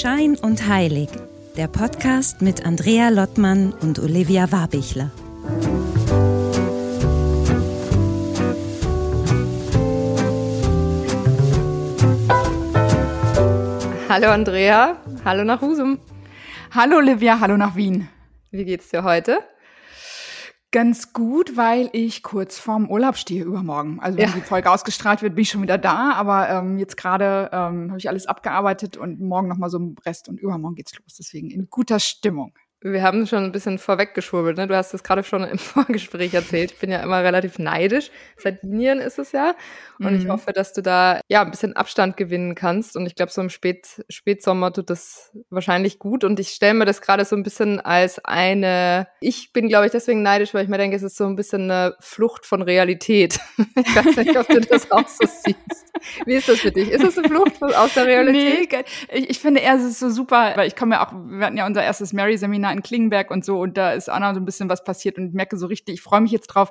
Schein und Heilig, der Podcast mit Andrea Lottmann und Olivia Warbichler. Hallo Andrea, hallo nach Husum. Hallo Olivia, hallo nach Wien. Wie geht's dir heute? Ganz gut, weil ich kurz vorm Urlaub stehe übermorgen. Also wenn ja. die Folge ausgestrahlt wird, bin ich schon wieder da. Aber ähm, jetzt gerade ähm, habe ich alles abgearbeitet und morgen noch mal so ein Rest und übermorgen geht's los. Deswegen in guter Stimmung. Wir haben schon ein bisschen vorweggeschwurbelt, ne? Du hast es gerade schon im Vorgespräch erzählt. Ich bin ja immer relativ neidisch. Sardinien ist es ja. Und mhm. ich hoffe, dass du da ja ein bisschen Abstand gewinnen kannst. Und ich glaube, so im Spät Spätsommer tut das wahrscheinlich gut. Und ich stelle mir das gerade so ein bisschen als eine. Ich bin, glaube ich, deswegen neidisch, weil ich mir denke, es ist so ein bisschen eine Flucht von Realität. ich weiß nicht, ob du das auch so siehst. Wie ist das für dich? Ist es eine Flucht aus der Realität? Nee, ich, ich finde eher, es ist so super, weil ich komme ja auch, wir hatten ja unser erstes Mary-Seminar in Klingenberg und so und da ist auch noch so ein bisschen was passiert und ich merke so richtig, ich freue mich jetzt drauf,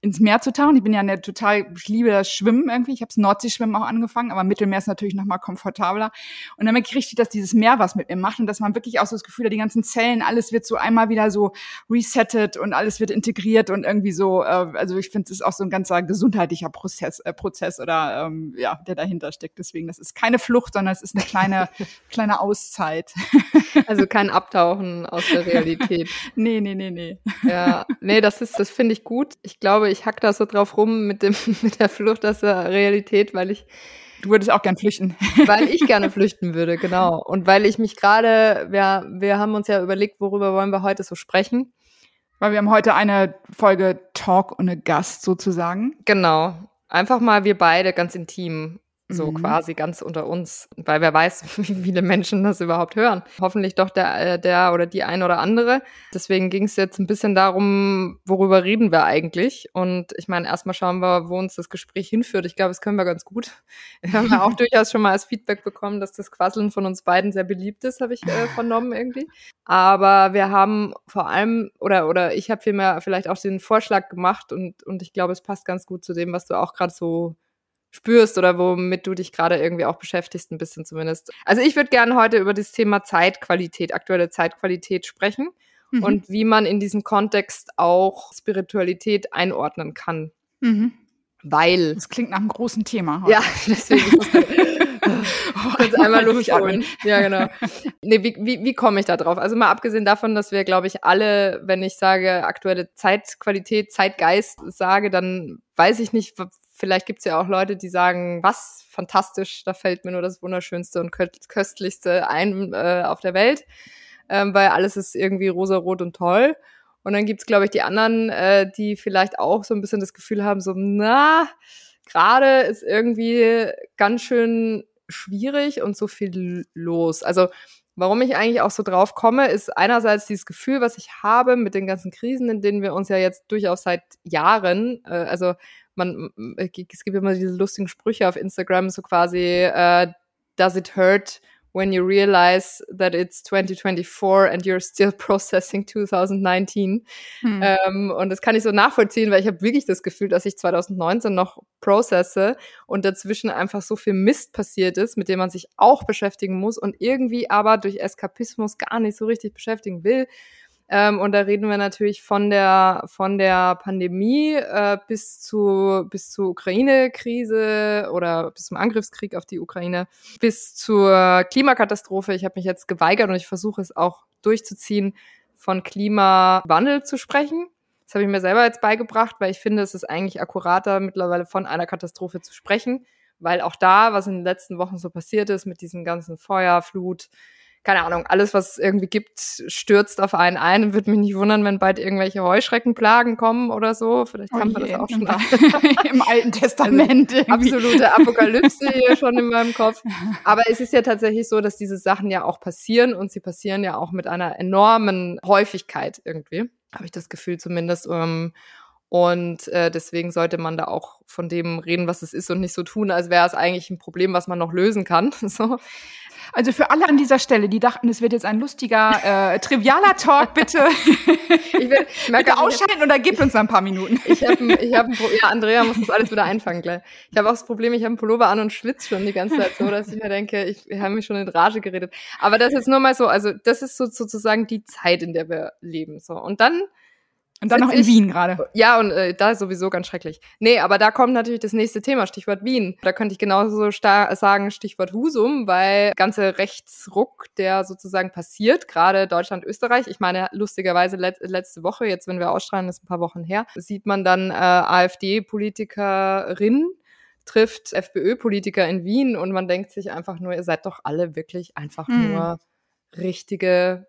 ins Meer zu tauchen. Ich bin ja eine total, ich liebe das Schwimmen irgendwie. Ich habe das Nordseeschwimmen auch angefangen, aber Mittelmeer ist natürlich noch mal komfortabler. Und dann merke ich richtig, dass dieses Meer was mit mir macht und dass man wirklich auch so das Gefühl hat, die ganzen Zellen, alles wird so einmal wieder so resettet und alles wird integriert und irgendwie so, äh, also ich finde, es ist auch so ein ganzer gesundheitlicher Prozess, äh, Prozess oder ähm, ja, der dahinter steckt. Deswegen, das ist keine Flucht, sondern es ist eine kleine, kleine Auszeit. Also kein Abtauchen aus der der Realität. nee, nee, nee, nee. Ja, nee, das ist, das finde ich gut. Ich glaube, ich hack da so drauf rum mit dem, mit der Flucht aus der Realität, weil ich Du würdest auch gern flüchten. Weil ich gerne flüchten würde, genau. Und weil ich mich gerade, wir, wir haben uns ja überlegt, worüber wollen wir heute so sprechen. Weil wir haben heute eine Folge Talk ohne Gast sozusagen. Genau. Einfach mal wir beide ganz intim so mhm. quasi ganz unter uns, weil wer weiß, wie viele Menschen das überhaupt hören. Hoffentlich doch der, äh, der oder die ein oder andere. Deswegen ging es jetzt ein bisschen darum, worüber reden wir eigentlich? Und ich meine, erstmal schauen wir, wo uns das Gespräch hinführt. Ich glaube, das können wir ganz gut. Wir haben ja auch durchaus schon mal als Feedback bekommen, dass das Quasseln von uns beiden sehr beliebt ist, habe ich äh, vernommen irgendwie. Aber wir haben vor allem, oder, oder ich habe vielmehr vielleicht auch den Vorschlag gemacht und, und ich glaube, es passt ganz gut zu dem, was du auch gerade so spürst oder womit du dich gerade irgendwie auch beschäftigst, ein bisschen zumindest. Also ich würde gerne heute über das Thema Zeitqualität, aktuelle Zeitqualität sprechen mhm. und wie man in diesem Kontext auch Spiritualität einordnen kann. Mhm. Weil. Das klingt nach einem großen Thema. Heute. Ja, deswegen. Kurz einmal Luft holen. Ja, genau. Nee, wie, wie, wie komme ich da drauf? Also mal abgesehen davon, dass wir, glaube ich, alle, wenn ich sage aktuelle Zeitqualität, Zeitgeist sage, dann weiß ich nicht, vielleicht gibt's ja auch Leute, die sagen, was fantastisch, da fällt mir nur das Wunderschönste und Köstlichste ein äh, auf der Welt, ähm, weil alles ist irgendwie rosarot und toll. Und dann gibt's, glaube ich, die anderen, äh, die vielleicht auch so ein bisschen das Gefühl haben, so, na, gerade ist irgendwie ganz schön schwierig und so viel los. Also warum ich eigentlich auch so drauf komme, ist einerseits dieses Gefühl, was ich habe mit den ganzen Krisen, in denen wir uns ja jetzt durchaus seit Jahren, äh, also man, es gibt immer diese lustigen Sprüche auf Instagram, so quasi, äh, does it hurt when you realize that it's 2024 and you're still processing 2019. Hm. Ähm, und das kann ich so nachvollziehen, weil ich habe wirklich das Gefühl, dass ich 2019 noch processe und dazwischen einfach so viel Mist passiert ist, mit dem man sich auch beschäftigen muss und irgendwie aber durch Eskapismus gar nicht so richtig beschäftigen will. Ähm, und da reden wir natürlich von der von der Pandemie äh, bis zu bis zur Ukraine-Krise oder bis zum Angriffskrieg auf die Ukraine, bis zur Klimakatastrophe. Ich habe mich jetzt geweigert und ich versuche es auch durchzuziehen, von Klimawandel zu sprechen. Das habe ich mir selber jetzt beigebracht, weil ich finde, es ist eigentlich akkurater, mittlerweile von einer Katastrophe zu sprechen, weil auch da, was in den letzten Wochen so passiert ist mit diesen ganzen Feuer, Flut, keine Ahnung, alles, was es irgendwie gibt, stürzt auf einen ein. Würde mich nicht wundern, wenn bald irgendwelche Heuschreckenplagen kommen oder so. Vielleicht haben oh wir das auch schon im Alten Testament. Also absolute Apokalypse hier schon in meinem Kopf. Aber es ist ja tatsächlich so, dass diese Sachen ja auch passieren und sie passieren ja auch mit einer enormen Häufigkeit irgendwie. Habe ich das Gefühl zumindest. Um, ähm, Und äh, deswegen sollte man da auch von dem reden, was es ist und nicht so tun, als wäre es eigentlich ein Problem, was man noch lösen kann. so. Also für alle an dieser Stelle, die dachten, es wird jetzt ein lustiger, äh, trivialer Talk, bitte, ich will, ich bitte ausschalten oder gib uns ein paar Minuten. Ich habe ich hab ein ja, Andrea muss das alles wieder einfangen gleich. Ich habe auch das Problem, ich habe einen Pullover an und schwitze schon die ganze Zeit so, dass ich mir denke, ich habe mich schon in Rage geredet. Aber das ist nur mal so, also das ist so, sozusagen die Zeit, in der wir leben. So. Und dann und dann noch in Wien gerade. Ja, und äh, da ist sowieso ganz schrecklich. Nee, aber da kommt natürlich das nächste Thema, Stichwort Wien. Da könnte ich genauso sagen, Stichwort Husum, weil ganze Rechtsruck, der sozusagen passiert, gerade Deutschland, Österreich. Ich meine, lustigerweise let letzte Woche, jetzt wenn wir ausstrahlen, ist ein paar Wochen her, sieht man dann äh, AfD-Politikerin trifft FPÖ-Politiker in Wien und man denkt sich einfach nur, ihr seid doch alle wirklich einfach hm. nur richtige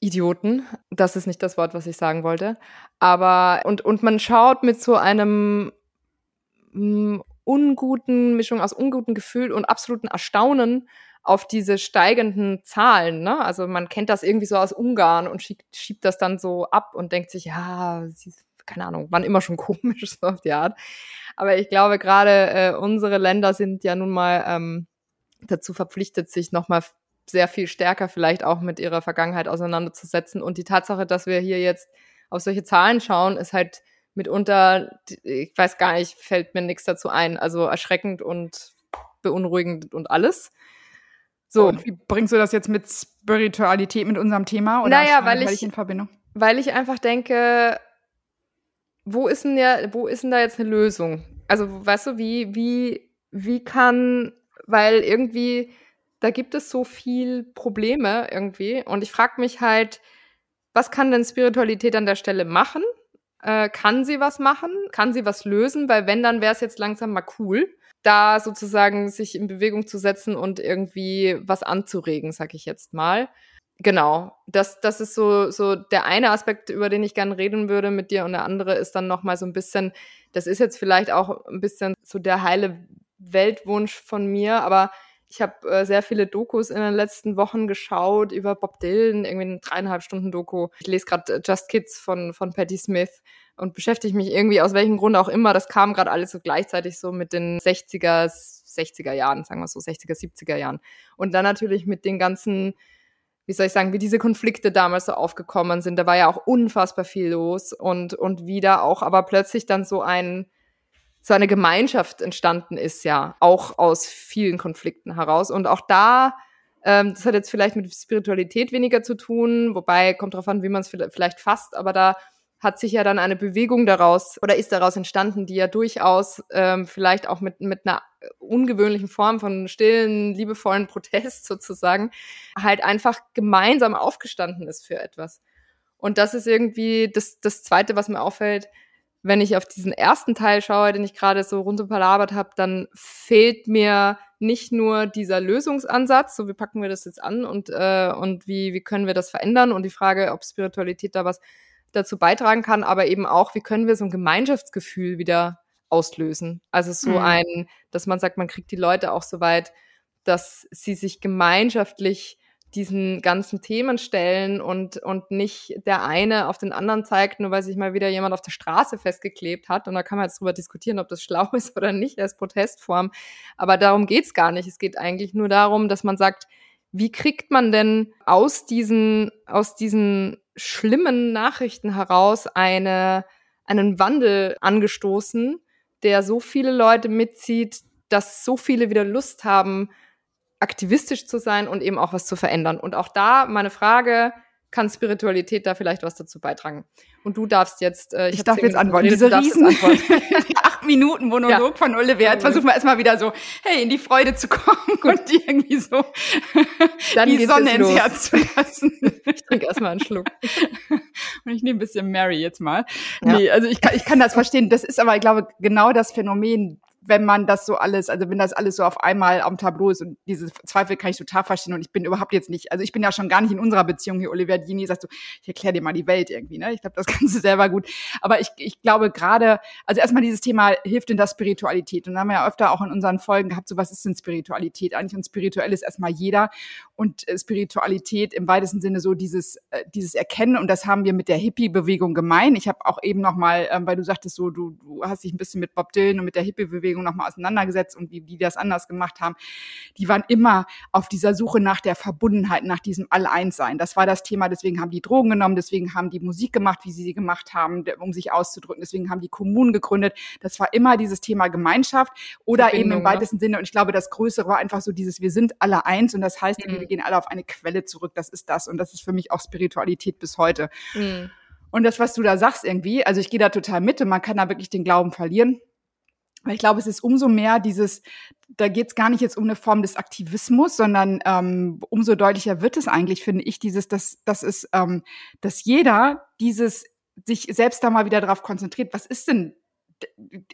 Idioten. Das ist nicht das Wort, was ich sagen wollte. Aber, und, und man schaut mit so einem mh, mm, unguten, Mischung aus unguten Gefühl und absoluten Erstaunen auf diese steigenden Zahlen. Ne? Also man kennt das irgendwie so aus Ungarn und schiebt, schiebt das dann so ab und denkt sich, ja, keine Ahnung, waren immer schon komisch, so auf die Art. Aber ich glaube, gerade äh, unsere Länder sind ja nun mal ähm, dazu verpflichtet, sich nochmal sehr viel stärker vielleicht auch mit ihrer Vergangenheit auseinanderzusetzen. Und die Tatsache, dass wir hier jetzt auf solche Zahlen schauen, ist halt mitunter, ich weiß gar nicht, fällt mir nichts dazu ein. Also erschreckend und beunruhigend und alles. So. Und wie bringst du das jetzt mit Spiritualität mit unserem Thema? Oder naja, weil ich, in Verbindung? Weil ich einfach denke, wo ist denn ja, wo ist denn da jetzt eine Lösung? Also, weißt du, wie, wie, wie kann, weil irgendwie da gibt es so viel Probleme irgendwie. Und ich frage mich halt, was kann denn Spiritualität an der Stelle machen? Äh, kann sie was machen? Kann sie was lösen? Weil wenn, dann wäre es jetzt langsam mal cool, da sozusagen sich in Bewegung zu setzen und irgendwie was anzuregen, sag ich jetzt mal. Genau, das, das ist so, so der eine Aspekt, über den ich gerne reden würde mit dir und der andere ist dann nochmal so ein bisschen, das ist jetzt vielleicht auch ein bisschen so der heile Weltwunsch von mir, aber ich habe äh, sehr viele Dokus in den letzten Wochen geschaut über Bob Dylan, irgendwie eine dreieinhalb Stunden Doku. Ich lese gerade äh, Just Kids von, von Patti Smith und beschäftige mich irgendwie aus welchem Grund auch immer. Das kam gerade alles so gleichzeitig so mit den 60er, 60er Jahren, sagen wir so, 60er, 70er Jahren. Und dann natürlich mit den ganzen wie soll ich sagen, wie diese Konflikte damals so aufgekommen sind. Da war ja auch unfassbar viel los und, und wieder auch aber plötzlich dann so ein, so eine Gemeinschaft entstanden ist, ja, auch aus vielen Konflikten heraus. Und auch da, ähm, das hat jetzt vielleicht mit Spiritualität weniger zu tun, wobei kommt darauf an, wie man es vielleicht fasst, aber da hat sich ja dann eine Bewegung daraus oder ist daraus entstanden, die ja durchaus ähm, vielleicht auch mit, mit einer ungewöhnlichen Form von stillen, liebevollen Protest sozusagen halt einfach gemeinsam aufgestanden ist für etwas. Und das ist irgendwie das, das Zweite, was mir auffällt, wenn ich auf diesen ersten Teil schaue, den ich gerade so runterpalabert habe, dann fehlt mir nicht nur dieser Lösungsansatz, so wie packen wir das jetzt an und, äh, und wie, wie können wir das verändern und die Frage, ob Spiritualität da was dazu beitragen kann, aber eben auch, wie können wir so ein Gemeinschaftsgefühl wieder auslösen. Also so mhm. ein, dass man sagt, man kriegt die Leute auch so weit, dass sie sich gemeinschaftlich diesen ganzen Themen stellen und, und nicht der eine auf den anderen zeigt, nur weil sich mal wieder jemand auf der Straße festgeklebt hat. Und da kann man jetzt drüber diskutieren, ob das schlau ist oder nicht als Protestform. Aber darum geht's gar nicht. Es geht eigentlich nur darum, dass man sagt, wie kriegt man denn aus diesen, aus diesen schlimmen Nachrichten heraus eine, einen Wandel angestoßen, der so viele Leute mitzieht, dass so viele wieder Lust haben, aktivistisch zu sein und eben auch was zu verändern. Und auch da meine Frage, kann Spiritualität da vielleicht was dazu beitragen? Und du darfst jetzt, äh, ich, ich darf jetzt antworten. Diese riesen die acht Minuten Monolog ja. von Oliver. Jetzt versuchen wir erstmal wieder so, hey, in die Freude zu kommen und die irgendwie so Dann die Sonne ins Herz zu lassen. Ich trinke erstmal einen Schluck. und ich nehme ein bisschen Mary jetzt mal. Ja. Nee, also ich kann, ich kann das verstehen. Das ist aber, ich glaube, genau das Phänomen, wenn man das so alles, also wenn das alles so auf einmal am Tableau ist und diese Zweifel kann ich total verstehen und ich bin überhaupt jetzt nicht, also ich bin ja schon gar nicht in unserer Beziehung hier, Olivia Dini sagt so, ich erkläre dir mal die Welt irgendwie, ne? Ich glaube, das kannst du selber gut. Aber ich, ich glaube gerade, also erstmal dieses Thema hilft in der Spiritualität und da haben wir ja öfter auch in unseren Folgen gehabt, so was ist denn Spiritualität eigentlich und spirituell ist erstmal jeder und äh, Spiritualität im weitesten Sinne so dieses, äh, dieses Erkennen und das haben wir mit der Hippie-Bewegung gemein. Ich habe auch eben nochmal, ähm, weil du sagtest so, du, du hast dich ein bisschen mit Bob Dylan und mit der Hippie-Bewegung nochmal auseinandergesetzt und wie die das anders gemacht haben. Die waren immer auf dieser Suche nach der Verbundenheit, nach diesem All-Eins-Sein. Das war das Thema, deswegen haben die Drogen genommen, deswegen haben die Musik gemacht, wie sie sie gemacht haben, um sich auszudrücken, deswegen haben die Kommunen gegründet. Das war immer dieses Thema Gemeinschaft oder eben im ne? weitesten ne? Sinne. Und ich glaube, das Größere war einfach so dieses, wir sind alle eins und das heißt, mhm. wir gehen alle auf eine Quelle zurück. Das ist das und das ist für mich auch Spiritualität bis heute. Mhm. Und das, was du da sagst irgendwie, also ich gehe da total mit und man kann da wirklich den Glauben verlieren. Aber ich glaube, es ist umso mehr dieses, da geht es gar nicht jetzt um eine Form des Aktivismus, sondern ähm, umso deutlicher wird es eigentlich, finde ich, dieses, dass, dass es, ähm, dass jeder dieses sich selbst da mal wieder darauf konzentriert, was ist denn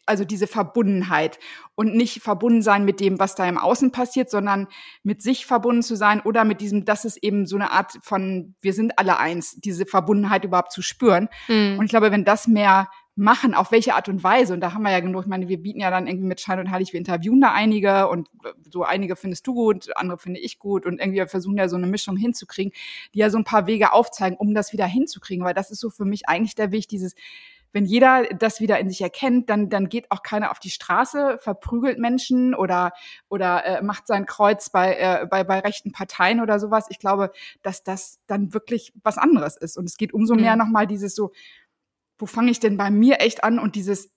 also diese Verbundenheit und nicht verbunden sein mit dem, was da im Außen passiert, sondern mit sich verbunden zu sein oder mit diesem, das ist eben so eine Art von, wir sind alle eins, diese Verbundenheit überhaupt zu spüren. Mhm. Und ich glaube, wenn das mehr machen, auf welche Art und Weise. Und da haben wir ja genug, ich meine, wir bieten ja dann irgendwie mit Schein und Heilig, wir interviewen da einige und so einige findest du gut, andere finde ich gut und irgendwie versuchen ja so eine Mischung hinzukriegen, die ja so ein paar Wege aufzeigen, um das wieder hinzukriegen, weil das ist so für mich eigentlich der Weg, dieses, wenn jeder das wieder in sich erkennt, dann, dann geht auch keiner auf die Straße, verprügelt Menschen oder, oder äh, macht sein Kreuz bei, äh, bei, bei rechten Parteien oder sowas. Ich glaube, dass das dann wirklich was anderes ist. Und es geht umso mehr mhm. nochmal dieses so, wo fange ich denn bei mir echt an und dieses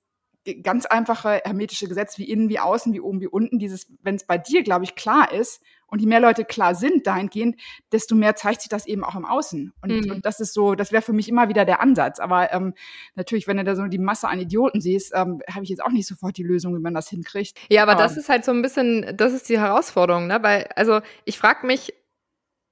ganz einfache hermetische Gesetz wie innen, wie außen, wie oben, wie unten, dieses, wenn es bei dir, glaube ich, klar ist und je mehr Leute klar sind dahingehend, desto mehr zeigt sich das eben auch im Außen. Und, mhm. und das ist so, das wäre für mich immer wieder der Ansatz. Aber ähm, natürlich, wenn du da so die Masse an Idioten siehst, ähm, habe ich jetzt auch nicht sofort die Lösung, wie man das hinkriegt. Ja, aber, aber das ist halt so ein bisschen, das ist die Herausforderung, ne? Weil, also ich frage mich,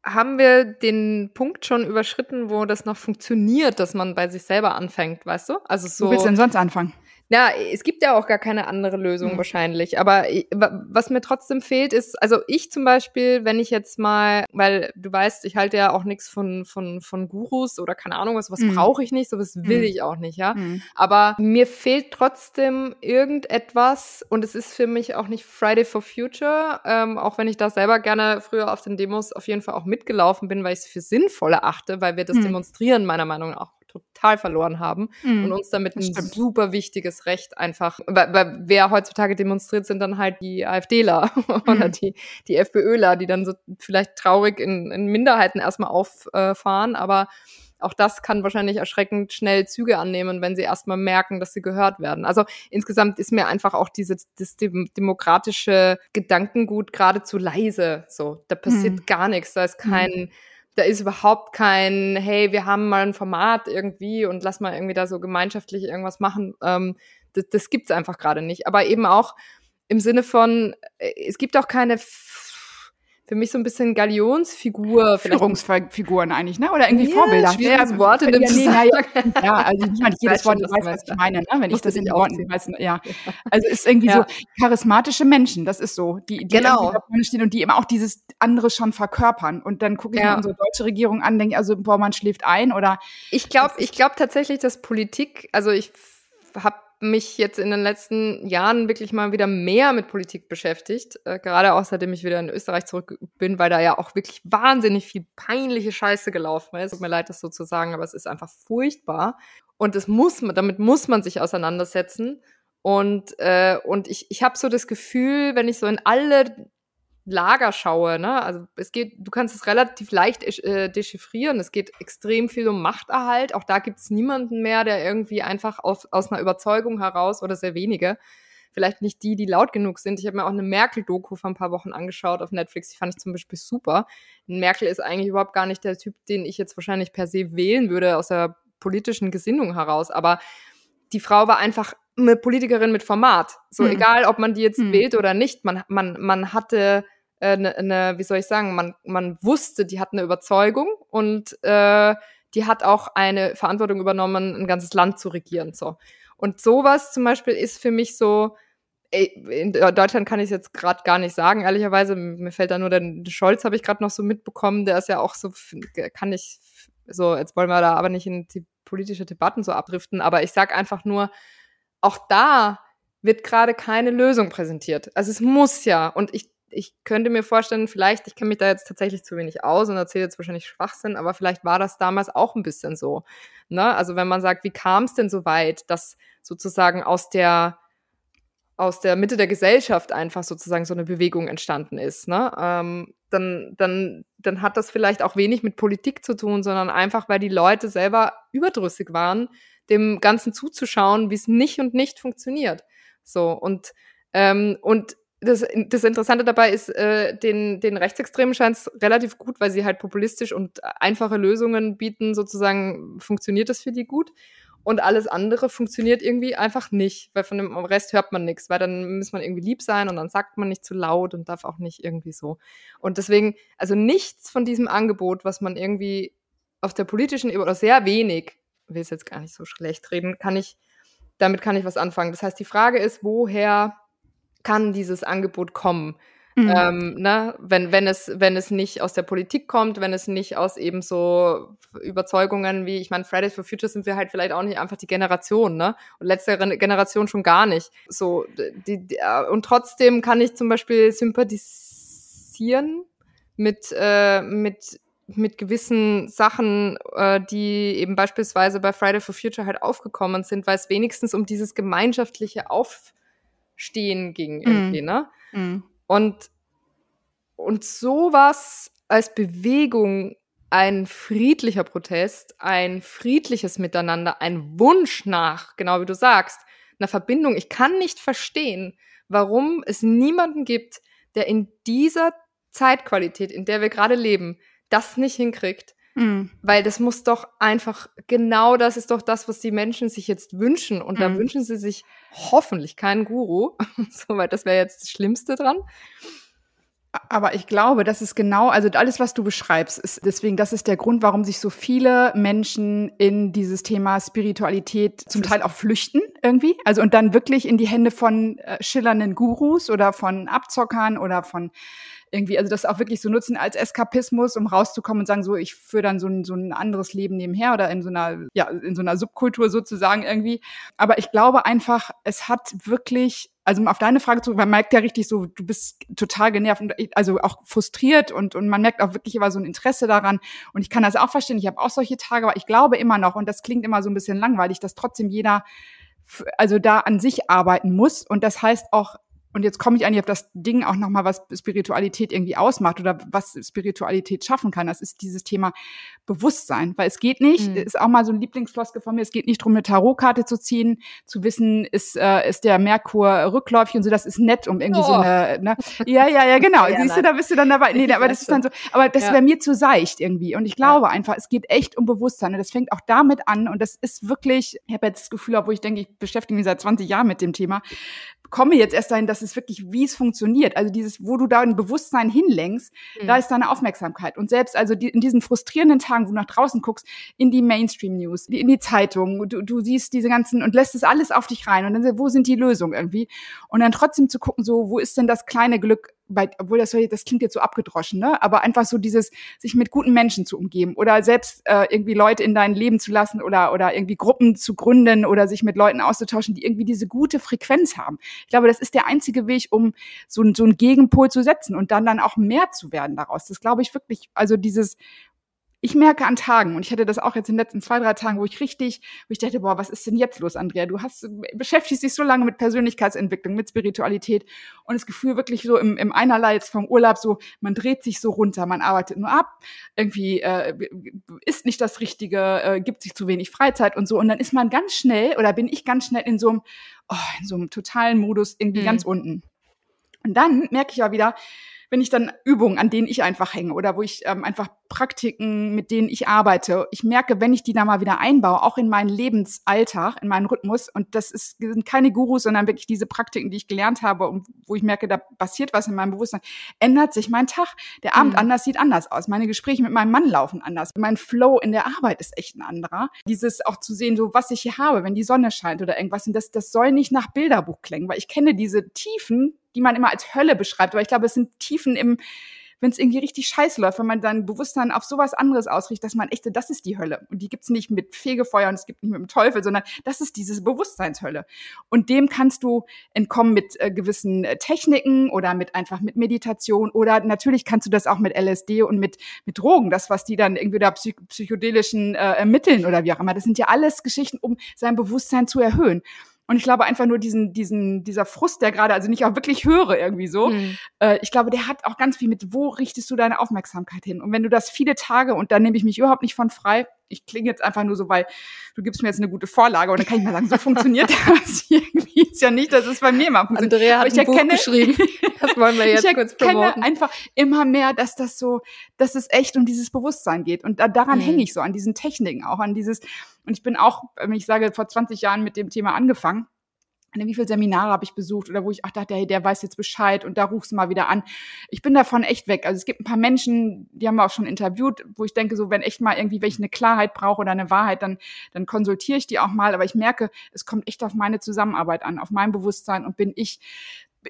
haben wir den Punkt schon überschritten, wo das noch funktioniert, dass man bei sich selber anfängt, weißt du? Also so. Wo willst du denn sonst anfangen? Ja, es gibt ja auch gar keine andere Lösung mhm. wahrscheinlich. Aber was mir trotzdem fehlt, ist, also ich zum Beispiel, wenn ich jetzt mal, weil du weißt, ich halte ja auch nichts von, von, von Gurus oder keine Ahnung was, was mhm. brauche ich nicht, sowas will mhm. ich auch nicht, ja. Mhm. Aber mir fehlt trotzdem irgendetwas und es ist für mich auch nicht Friday for Future, ähm, auch wenn ich da selber gerne früher auf den Demos auf jeden Fall auch mitgelaufen bin, weil ich es für sinnvoll erachte, weil wir das mhm. demonstrieren, meiner Meinung nach total verloren haben mhm, und uns damit ein super wichtiges Recht einfach, weil, weil wer heutzutage demonstriert, sind dann halt die AfDler oder mhm. die, die FPÖler, die dann so vielleicht traurig in, in Minderheiten erstmal auffahren, aber auch das kann wahrscheinlich erschreckend schnell Züge annehmen, wenn sie erstmal merken, dass sie gehört werden. Also insgesamt ist mir einfach auch dieses demokratische Gedankengut geradezu leise. So, da passiert hm. gar nichts. Da ist kein, hm da ist überhaupt kein, hey, wir haben mal ein Format irgendwie und lass mal irgendwie da so gemeinschaftlich irgendwas machen. Ähm, das, das gibt's einfach gerade nicht. Aber eben auch im Sinne von, äh, es gibt auch keine für mich so ein bisschen Galionsfigur. Führungsfiguren eigentlich, ne? Oder irgendwie ja, Vorbilder. Schwieriges ja, Wort in dem ja, ja, ja, also nicht mal jedes Wort, weiß, was ich meine, ne? wenn ich das in Worten weiß. Ja. Also ist irgendwie ja. so charismatische Menschen, das ist so, die, die genau. da vorne stehen und die eben auch dieses andere schon verkörpern. Und dann gucke ich ja. mir unsere deutsche Regierung an, denke also, boah, man schläft ein oder. Ich glaube, ich glaube tatsächlich, dass Politik, also ich habe mich jetzt in den letzten Jahren wirklich mal wieder mehr mit Politik beschäftigt, äh, gerade auch seitdem ich wieder in Österreich zurück bin, weil da ja auch wirklich wahnsinnig viel peinliche Scheiße gelaufen ist. Tut mir leid, das so zu sagen, aber es ist einfach furchtbar. Und das muss man, damit muss man sich auseinandersetzen. Und, äh, und ich, ich habe so das Gefühl, wenn ich so in alle Lager schaue, ne, also es geht, du kannst es relativ leicht äh, dechiffrieren. Es geht extrem viel um Machterhalt. Auch da gibt es niemanden mehr, der irgendwie einfach auf, aus einer Überzeugung heraus oder sehr wenige, vielleicht nicht die, die laut genug sind. Ich habe mir auch eine Merkel-Doku vor ein paar Wochen angeschaut auf Netflix. Die fand ich zum Beispiel super. Merkel ist eigentlich überhaupt gar nicht der Typ, den ich jetzt wahrscheinlich per se wählen würde aus der politischen Gesinnung heraus. Aber die Frau war einfach eine Politikerin mit Format. So hm. egal, ob man die jetzt hm. wählt oder nicht, man, man, man hatte eine, äh, eine, wie soll ich sagen, man, man wusste, die hat eine Überzeugung und äh, die hat auch eine Verantwortung übernommen, ein ganzes Land zu regieren. So. Und sowas zum Beispiel ist für mich so, in Deutschland kann ich es jetzt gerade gar nicht sagen, ehrlicherweise. Mir fällt da nur der Scholz, habe ich gerade noch so mitbekommen. Der ist ja auch so, kann ich, so, jetzt wollen wir da aber nicht in die politische Debatten so abdriften, aber ich sage einfach nur, auch da wird gerade keine Lösung präsentiert. Also es muss ja, und ich, ich könnte mir vorstellen, vielleicht, ich kenne mich da jetzt tatsächlich zu wenig aus und erzähle jetzt wahrscheinlich Schwachsinn, aber vielleicht war das damals auch ein bisschen so. Ne? Also wenn man sagt, wie kam es denn so weit, dass sozusagen aus der aus der Mitte der Gesellschaft einfach sozusagen so eine Bewegung entstanden ist, ne? Ähm, dann, dann, dann hat das vielleicht auch wenig mit Politik zu tun, sondern einfach, weil die Leute selber überdrüssig waren, dem Ganzen zuzuschauen, wie es nicht und nicht funktioniert. So, und, ähm, und das, das Interessante dabei ist, äh, den, den Rechtsextremen scheint es relativ gut, weil sie halt populistisch und einfache Lösungen bieten, sozusagen funktioniert das für die gut und alles andere funktioniert irgendwie einfach nicht, weil von dem Rest hört man nichts, weil dann muss man irgendwie lieb sein und dann sagt man nicht zu laut und darf auch nicht irgendwie so. Und deswegen, also nichts von diesem Angebot, was man irgendwie auf der politischen Ebene oder sehr wenig, will es jetzt gar nicht so schlecht reden, kann ich, damit kann ich was anfangen. Das heißt, die Frage ist, woher kann dieses Angebot kommen? Mhm. Ähm, ne? wenn, wenn, es, wenn es nicht aus der Politik kommt, wenn es nicht aus eben so Überzeugungen wie, ich meine, Fridays for Future sind wir halt vielleicht auch nicht einfach die Generation, ne? Und letzte Generation schon gar nicht. So, die, die, äh, und trotzdem kann ich zum Beispiel sympathisieren mit, äh, mit, mit gewissen Sachen, äh, die eben beispielsweise bei Fridays for Future halt aufgekommen sind, weil es wenigstens um dieses gemeinschaftliche Aufstehen ging irgendwie, mm. ne? Mm. Und, und sowas als Bewegung, ein friedlicher Protest, ein friedliches Miteinander, ein Wunsch nach, genau wie du sagst, einer Verbindung. Ich kann nicht verstehen, warum es niemanden gibt, der in dieser Zeitqualität, in der wir gerade leben, das nicht hinkriegt. Mhm. Weil das muss doch einfach, genau das ist doch das, was die Menschen sich jetzt wünschen. Und mhm. da wünschen sie sich hoffentlich keinen Guru, so, weil das wäre jetzt das Schlimmste dran. Aber ich glaube, das ist genau, also alles, was du beschreibst, ist deswegen, das ist der Grund, warum sich so viele Menschen in dieses Thema Spiritualität zum Teil auch flüchten irgendwie. Also und dann wirklich in die Hände von äh, schillernden Gurus oder von Abzockern oder von irgendwie, also das auch wirklich so nutzen als Eskapismus, um rauszukommen und sagen, so, ich führe dann so ein, so ein anderes Leben nebenher oder in so einer, ja, in so einer Subkultur sozusagen irgendwie. Aber ich glaube einfach, es hat wirklich also um auf deine Frage zu, man merkt ja richtig so, du bist total genervt und also auch frustriert und, und man merkt auch wirklich immer so ein Interesse daran. Und ich kann das auch verstehen, ich habe auch solche Tage, aber ich glaube immer noch, und das klingt immer so ein bisschen langweilig, dass trotzdem jeder also da an sich arbeiten muss. Und das heißt auch, und jetzt komme ich eigentlich auf das Ding auch nochmal, was Spiritualität irgendwie ausmacht oder was Spiritualität schaffen kann. Das ist dieses Thema Bewusstsein. Weil es geht nicht, mhm. ist auch mal so ein Lieblingsfloske von mir, es geht nicht darum, eine Tarotkarte zu ziehen, zu wissen, ist, äh, ist der Merkur rückläufig und so, das ist nett, um irgendwie oh. so eine, ne? Ja, ja, ja, genau. ja, Siehst du, da bist du dann dabei. Nee, aber das ist dann so, aber das ja. wäre mir zu seicht irgendwie. Und ich glaube ja. einfach, es geht echt um Bewusstsein. Und das fängt auch damit an. Und das ist wirklich, ich habe jetzt das Gefühl, obwohl ich denke, ich beschäftige mich seit 20 Jahren mit dem Thema, komme jetzt erst dahin, dass es wirklich, wie es funktioniert. Also dieses, wo du da ein Bewusstsein hinlenkst, mhm. da ist deine Aufmerksamkeit. Und selbst also die, in diesen frustrierenden Tagen, wo du nach draußen guckst, in die Mainstream-News, in die Zeitung, du, du siehst diese ganzen und lässt es alles auf dich rein. Und dann, wo sind die Lösungen irgendwie? Und dann trotzdem zu gucken, so, wo ist denn das kleine Glück bei, obwohl das, das klingt jetzt so abgedroschen, ne? aber einfach so dieses, sich mit guten Menschen zu umgeben oder selbst äh, irgendwie Leute in dein Leben zu lassen oder, oder irgendwie Gruppen zu gründen oder sich mit Leuten auszutauschen, die irgendwie diese gute Frequenz haben. Ich glaube, das ist der einzige Weg, um so, so einen Gegenpol zu setzen und dann dann auch mehr zu werden daraus. Das glaube ich wirklich, also dieses ich merke an Tagen, und ich hatte das auch jetzt in den letzten zwei, drei Tagen, wo ich richtig, wo ich dachte, boah, was ist denn jetzt los, Andrea? Du hast, beschäftigst dich so lange mit Persönlichkeitsentwicklung, mit Spiritualität und das Gefühl wirklich so im, im Einerlei jetzt vom Urlaub so, man dreht sich so runter, man arbeitet nur ab, irgendwie äh, ist nicht das Richtige, äh, gibt sich zu wenig Freizeit und so. Und dann ist man ganz schnell, oder bin ich ganz schnell in so einem, oh, in so einem totalen Modus irgendwie mhm. ganz unten. Und dann merke ich ja wieder, wenn ich dann Übungen, an denen ich einfach hänge oder wo ich ähm, einfach Praktiken, mit denen ich arbeite, ich merke, wenn ich die da mal wieder einbaue, auch in meinen Lebensalltag, in meinen Rhythmus, und das ist, sind keine Gurus, sondern wirklich diese Praktiken, die ich gelernt habe und wo ich merke, da passiert was in meinem Bewusstsein, ändert sich mein Tag. Der Abend mhm. anders sieht anders aus. Meine Gespräche mit meinem Mann laufen anders. Mein Flow in der Arbeit ist echt ein anderer. Dieses auch zu sehen, so was ich hier habe, wenn die Sonne scheint oder irgendwas. Und das, das soll nicht nach Bilderbuch klingen, weil ich kenne diese Tiefen, die man immer als Hölle beschreibt. Aber ich glaube, es sind Tiefen im, wenn es irgendwie richtig scheiße läuft, wenn man dann Bewusstsein auf sowas anderes ausrichtet, dass man echt, das ist die Hölle. Und die gibt's nicht mit Fegefeuer und es gibt nicht mit dem Teufel, sondern das ist diese Bewusstseinshölle. Und dem kannst du entkommen mit äh, gewissen äh, Techniken oder mit einfach mit Meditation oder natürlich kannst du das auch mit LSD und mit, mit Drogen, das, was die dann irgendwie da psych psychedelischen äh, Mitteln oder wie auch immer. Das sind ja alles Geschichten, um sein Bewusstsein zu erhöhen. Und ich glaube einfach nur diesen, diesen, dieser Frust, der gerade, also nicht auch wirklich höre irgendwie so. Mhm. Äh, ich glaube, der hat auch ganz viel mit, wo richtest du deine Aufmerksamkeit hin? Und wenn du das viele Tage, und da nehme ich mich überhaupt nicht von frei, ich klinge jetzt einfach nur so, weil du gibst mir jetzt eine gute Vorlage und dann kann ich mal sagen, so funktioniert das irgendwie ist ja nicht, dass es bei mir mal funktioniert. Andrea hat ich ein erkenne, Buch geschrieben. Das wollen wir jetzt ich kurz promoten. einfach immer mehr, dass das so, dass es echt um dieses Bewusstsein geht und da, daran mhm. hänge ich so an diesen Techniken auch an dieses und ich bin auch, wenn ich sage, vor 20 Jahren mit dem Thema angefangen wie viele Seminare habe ich besucht oder wo ich auch dachte, hey, der weiß jetzt Bescheid und da rufst du mal wieder an. Ich bin davon echt weg. Also es gibt ein paar Menschen, die haben wir auch schon interviewt, wo ich denke, so wenn echt mal irgendwie welche eine Klarheit brauche oder eine Wahrheit, dann, dann konsultiere ich die auch mal. Aber ich merke, es kommt echt auf meine Zusammenarbeit an, auf mein Bewusstsein und bin ich,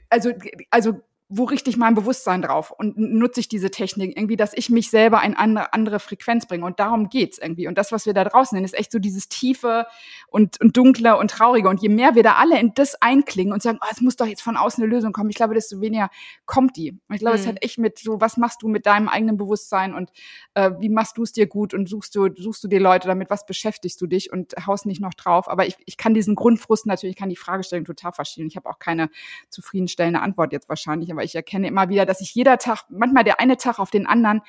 also, also wo richte ich mein Bewusstsein drauf und nutze ich diese Technik irgendwie, dass ich mich selber in eine andere Frequenz bringe. Und darum geht's irgendwie. Und das, was wir da draußen nennen, ist echt so dieses tiefe und, und dunkle und traurige. Und je mehr wir da alle in das einklingen und sagen, oh, es muss doch jetzt von außen eine Lösung kommen, ich glaube, desto weniger kommt die. Und ich glaube, es mhm. hat echt mit so, was machst du mit deinem eigenen Bewusstsein und äh, wie machst du es dir gut und suchst du, suchst du dir Leute damit, was beschäftigst du dich und haust nicht noch drauf. Aber ich, ich kann diesen Grundfrust natürlich, kann die Fragestellung total verstehen. Ich habe auch keine zufriedenstellende Antwort jetzt wahrscheinlich aber ich erkenne immer wieder, dass ich jeder Tag, manchmal der eine Tag auf den anderen,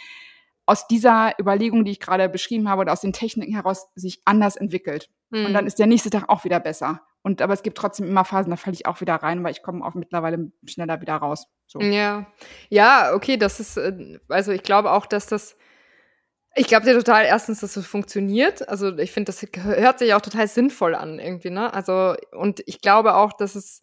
aus dieser Überlegung, die ich gerade beschrieben habe, oder aus den Techniken heraus sich anders entwickelt. Mhm. Und dann hm. ist der nächste Tag auch wieder besser. Und aber es gibt trotzdem immer Phasen, da falle ich auch wieder rein, weil ich komme auch mittlerweile schneller wieder raus. So. Ja, ja, okay, das ist, äh, also ich glaube auch, dass das, ich glaube dir total erstens, dass es funktioniert. Also ich finde, das hört sich auch total sinnvoll an irgendwie, ne? Also und ich glaube auch, dass es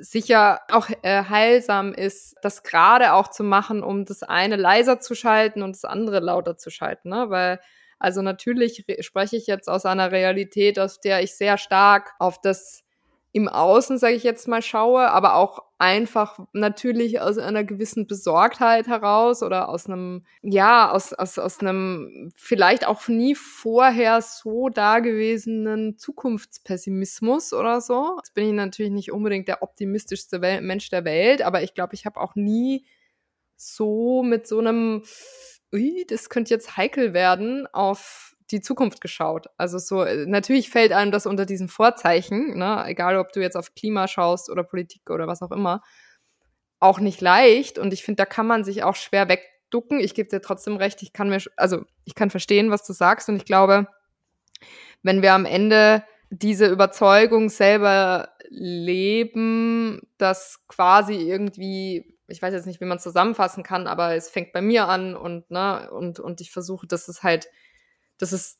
sicher auch äh, heilsam ist, das gerade auch zu machen, um das eine leiser zu schalten und das andere lauter zu schalten, ne? Weil also natürlich spreche ich jetzt aus einer Realität, aus der ich sehr stark auf das im Außen, sage ich jetzt mal, schaue, aber auch einfach natürlich aus einer gewissen Besorgtheit heraus oder aus einem, ja, aus, aus, aus einem vielleicht auch nie vorher so dagewesenen Zukunftspessimismus oder so. Jetzt bin ich natürlich nicht unbedingt der optimistischste Wel Mensch der Welt, aber ich glaube, ich habe auch nie so mit so einem, ui, das könnte jetzt heikel werden, auf die Zukunft geschaut. Also so, äh, natürlich fällt einem das unter diesen Vorzeichen, ne? egal ob du jetzt auf Klima schaust oder Politik oder was auch immer, auch nicht leicht. Und ich finde, da kann man sich auch schwer wegducken. Ich gebe dir trotzdem recht, ich kann mir, also ich kann verstehen, was du sagst. Und ich glaube, wenn wir am Ende diese Überzeugung selber leben, dass quasi irgendwie, ich weiß jetzt nicht, wie man es zusammenfassen kann, aber es fängt bei mir an und, ne, und, und ich versuche, dass es halt dass es,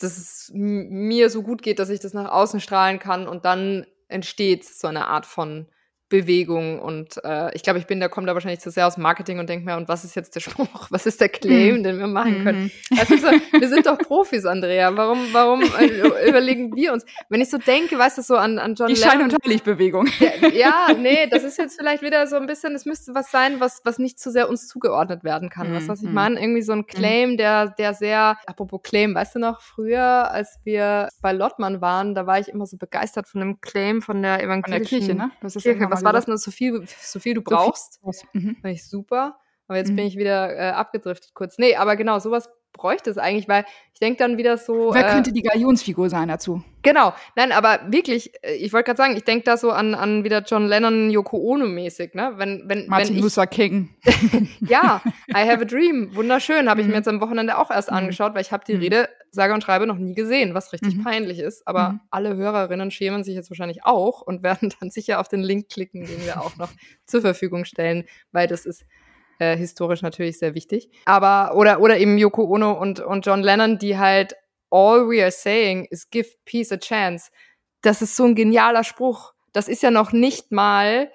dass es mir so gut geht, dass ich das nach außen strahlen kann und dann entsteht so eine Art von Bewegung und äh, ich glaube, ich bin da komme da wahrscheinlich zu sehr aus Marketing und denke mir, und was ist jetzt der Spruch, was ist der Claim, mhm. den wir machen können? Also so, wir sind doch Profis, Andrea. Warum, warum äh, überlegen wir uns? Wenn ich so denke, weißt du, so an, an John Die Schein- und Heiligbbewegung. Ja, ja, nee, das ist jetzt vielleicht wieder so ein bisschen, es müsste was sein, was, was nicht zu sehr uns zugeordnet werden kann. Mhm. Was, was ich mhm. meine? Irgendwie so ein. Claim, der, der sehr, apropos Claim, weißt du noch, früher, als wir bei Lottmann waren, da war ich immer so begeistert von einem Claim von der evangelischen von der Kirche, ne? Das ist Kirche was war das nur? So viel, so viel du brauchst. So viel. Mhm. Fand ich super. Aber jetzt mhm. bin ich wieder äh, abgedriftet kurz. Nee, aber genau, sowas bräuchte es eigentlich, weil ich denke dann wieder so. Wer äh, könnte die Galionsfigur sein dazu? Genau, nein, aber wirklich, äh, ich wollte gerade sagen, ich denke da so an, an wieder John Lennon, Yoko Ono mäßig, ne? Wenn, wenn, Martin wenn ich, Luther King. ja, I have a dream, wunderschön, habe ich mir mhm. jetzt am Wochenende auch erst mhm. angeschaut, weil ich habe die mhm. Rede sage und schreibe noch nie gesehen, was richtig mhm. peinlich ist. Aber mhm. alle Hörerinnen schämen sich jetzt wahrscheinlich auch und werden dann sicher auf den Link klicken, den wir auch noch zur Verfügung stellen, weil das ist Äh, historisch natürlich sehr wichtig. Aber, oder, oder eben Yoko Ono und, und John Lennon, die halt all we are saying is give peace a chance. Das ist so ein genialer Spruch. Das ist ja noch nicht mal,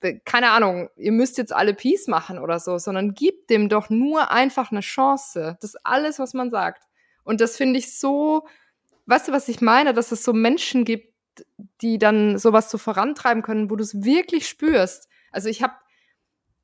äh, keine Ahnung, ihr müsst jetzt alle Peace machen oder so, sondern gibt dem doch nur einfach eine Chance. Das ist alles, was man sagt. Und das finde ich so, weißt du, was ich meine, dass es so Menschen gibt, die dann sowas so vorantreiben können, wo du es wirklich spürst. Also ich habe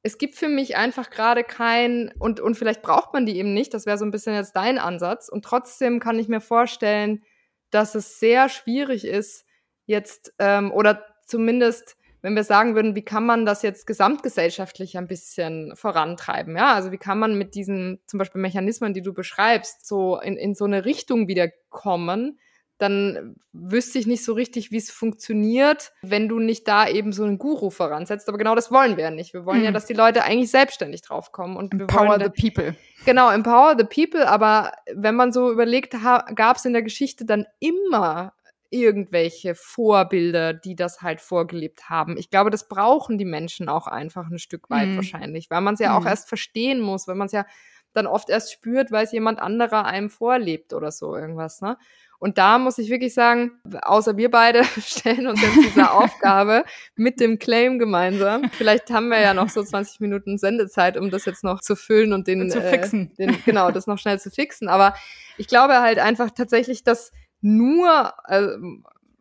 es gibt für mich einfach gerade kein, und, und vielleicht braucht man die eben nicht, das wäre so ein bisschen jetzt dein Ansatz. Und trotzdem kann ich mir vorstellen, dass es sehr schwierig ist, jetzt, ähm, oder zumindest, wenn wir sagen würden, wie kann man das jetzt gesamtgesellschaftlich ein bisschen vorantreiben? Ja, also wie kann man mit diesen zum Beispiel Mechanismen, die du beschreibst, so in, in so eine Richtung wiederkommen, dann wüsste ich nicht so richtig, wie es funktioniert, wenn du nicht da eben so einen Guru voransetzt. Aber genau das wollen wir ja nicht. Wir wollen mhm. ja, dass die Leute eigentlich selbstständig draufkommen. Und empower the people. Genau, empower the people. Aber wenn man so überlegt, gab es in der Geschichte dann immer irgendwelche Vorbilder, die das halt vorgelebt haben. Ich glaube, das brauchen die Menschen auch einfach ein Stück weit mhm. wahrscheinlich, weil man es ja mhm. auch erst verstehen muss, weil man es ja dann oft erst spürt, weil es jemand anderer einem vorlebt oder so irgendwas, ne? Und da muss ich wirklich sagen, außer wir beide stellen uns jetzt diese Aufgabe mit dem Claim gemeinsam. Vielleicht haben wir ja noch so 20 Minuten Sendezeit, um das jetzt noch zu füllen und den, zu fixen. Äh, den, genau, das noch schnell zu fixen. Aber ich glaube halt einfach tatsächlich, dass nur, äh,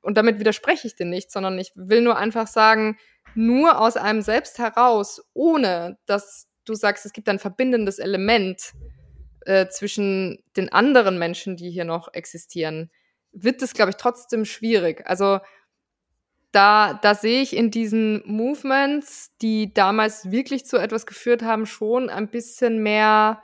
und damit widerspreche ich dir nicht, sondern ich will nur einfach sagen, nur aus einem selbst heraus, ohne dass du sagst, es gibt ein verbindendes Element, äh, zwischen den anderen Menschen, die hier noch existieren, wird es, glaube ich, trotzdem schwierig. Also da, da sehe ich in diesen Movements, die damals wirklich zu etwas geführt haben, schon ein bisschen mehr,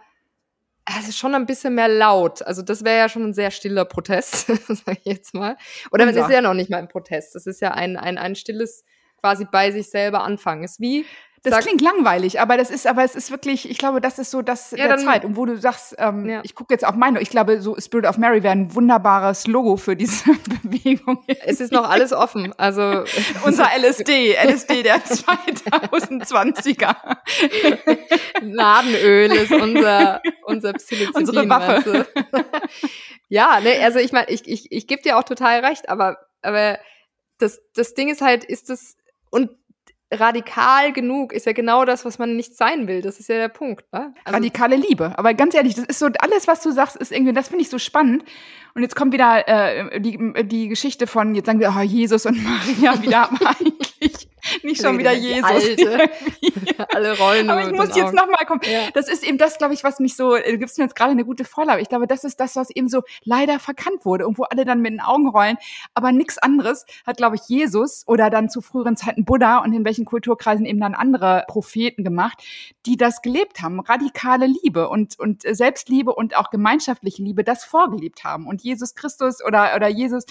also schon ein bisschen mehr laut. Also das wäre ja schon ein sehr stiller Protest, sage ich jetzt mal. Oder es ist ja noch nicht mal ein Protest. Das ist ja ein, ein, ein stilles quasi bei sich selber anfangen. Ist wie, das Sag, klingt langweilig, aber das ist, aber es ist wirklich, ich glaube, das ist so das ja, der dann, Zeit. Und wo du sagst, ähm, ja. ich gucke jetzt auf meine, ich glaube, so Spirit of Mary wäre ein wunderbares Logo für diese Bewegung. Es ist noch alles offen. Also unser LSD, LSD der 2020er. Nadenöl ist unser unser Psilocybin. Unsere Waffe. ja, ne, also ich meine, ich, ich, ich gebe dir auch total recht, aber, aber das, das Ding ist halt, ist das, und radikal genug ist ja genau das, was man nicht sein will. Das ist ja der Punkt. Ne? Also Radikale Liebe. Aber ganz ehrlich, das ist so, alles, was du sagst, ist irgendwie, das finde ich so spannend. Und jetzt kommt wieder äh, die, die Geschichte von, jetzt sagen wir, oh, Jesus und Maria wieder eigentlich nicht schon wieder Jesus. Alte. Alle Rollen. Aber ich muss jetzt nochmal kommen. Ja. Das ist eben das, glaube ich, was mich so, du gibst mir jetzt gerade eine gute Vorlage. Ich glaube, das ist das, was eben so leider verkannt wurde und wo alle dann mit den Augen rollen. Aber nichts anderes hat, glaube ich, Jesus oder dann zu früheren Zeiten Buddha und in welchen Kulturkreisen eben dann andere Propheten gemacht, die das gelebt haben. Radikale Liebe und, und Selbstliebe und auch gemeinschaftliche Liebe, das vorgelebt haben. Und Jesus Christus oder, oder Jesus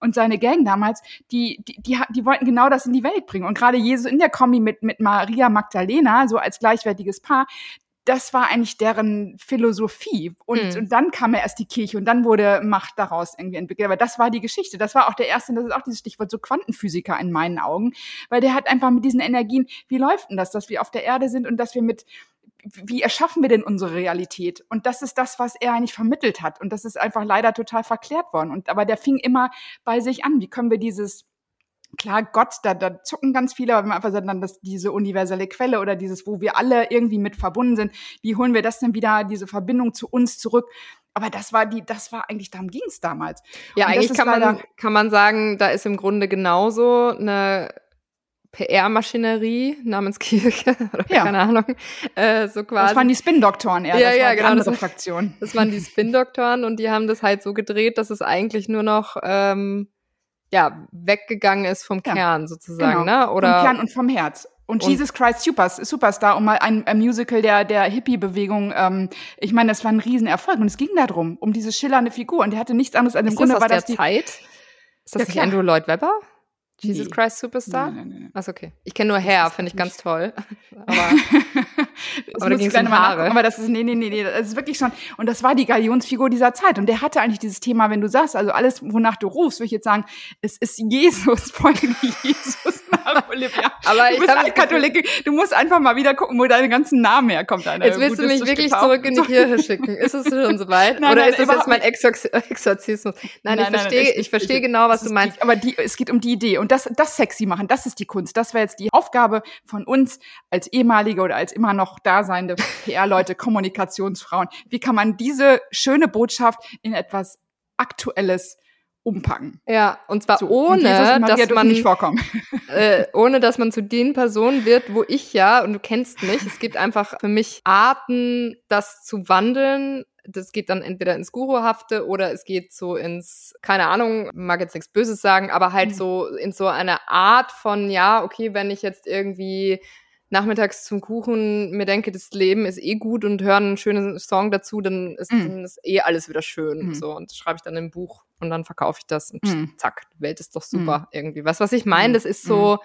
und seine Gang damals, die, die, die, die wollten genau das in die Welt bringen. Und gerade Jesus in der Kombi mit, mit Maria Magdalena, so als gleichwertiges Paar, das war eigentlich deren Philosophie. Und, mhm. und dann kam ja erst die Kirche und dann wurde Macht daraus irgendwie entwickelt. Aber das war die Geschichte. Das war auch der erste, das ist auch dieses Stichwort, so Quantenphysiker in meinen Augen. Weil der hat einfach mit diesen Energien, wie läuft denn das, dass wir auf der Erde sind und dass wir mit, wie erschaffen wir denn unsere Realität? Und das ist das, was er eigentlich vermittelt hat. Und das ist einfach leider total verklärt worden. Und aber der fing immer bei sich an. Wie können wir dieses Klar, Gott, da, da zucken ganz viele, aber wenn man einfach sagt, dann das, diese universelle Quelle oder dieses, wo wir alle irgendwie mit verbunden sind, wie holen wir das denn wieder, diese Verbindung zu uns zurück? Aber das war die, das war eigentlich, darum ging es damals. Ja, eigentlich kann man, kann man sagen, da ist im Grunde genauso eine PR-Maschinerie namens Kirche oder ja. keine Ahnung. Äh, so quasi. Das waren die Spin-Doktoren eher. Ja, das ja, genau. Andere das, Fraktion. Das waren die Spin-Doktoren und die haben das halt so gedreht, dass es eigentlich nur noch ähm, ja weggegangen ist vom Kern ja, sozusagen, genau. ne? Oder vom Kern und vom Herz. Und, und Jesus Christ Supers, Superstar, um mal ein, ein Musical der, der Hippie-Bewegung, ähm, ich meine, das war ein Riesenerfolg. Und es ging darum, um diese schillernde Figur. Und der hatte nichts anderes als im ist Grunde das war der das die Zeit? Ist das ja, nicht Andrew Lloyd Webber? Jesus nee. Christ Superstar? Nein, nein, nein. Achso, okay. Ich kenne nur Hair, finde ich ganz toll. aber aber da ging es um Haare. Aber das ist, nee, nee, nee, nee, das ist wirklich schon, und das war die Galionsfigur dieser Zeit. Und der hatte eigentlich dieses Thema, wenn du sagst, also alles, wonach du rufst, würde ich jetzt sagen, es ist Jesus, folge Jesus nach Olivia. Aber du bist als Katholikin, du musst einfach mal wieder gucken, wo deine ganzen Namen herkommt. Jetzt willst du mich wirklich zurück in die Kirche schicken. Ist es schon soweit? Nein, Oder nein, ist das jetzt mein Exorzismus? Nein, nein ich verstehe, ich, verstehe genau, was du meinst. Aber die, es geht um die Idee. Und das, das sexy machen, das ist die Kunst. Das wäre jetzt die Aufgabe von uns als ehemalige oder als immer noch daseinende PR-Leute, Kommunikationsfrauen. Wie kann man diese schöne Botschaft in etwas Aktuelles umpacken. Ja, und zwar so, ohne, und dass man nicht vorkommen. Äh, ohne dass man zu den Personen wird, wo ich ja und du kennst mich. Es gibt einfach für mich Arten, das zu wandeln. Das geht dann entweder ins Guruhafte oder es geht so ins, keine Ahnung, mag jetzt nichts Böses sagen, aber halt mhm. so in so eine Art von, ja, okay, wenn ich jetzt irgendwie nachmittags zum Kuchen mir denke, das Leben ist eh gut und höre einen schönen Song dazu, dann ist, mm. dann ist eh alles wieder schön. Mm. So, und das schreibe ich dann im Buch und dann verkaufe ich das und mm. zack, die Welt ist doch super mm. irgendwie. Was, was ich meine, das ist so, mm.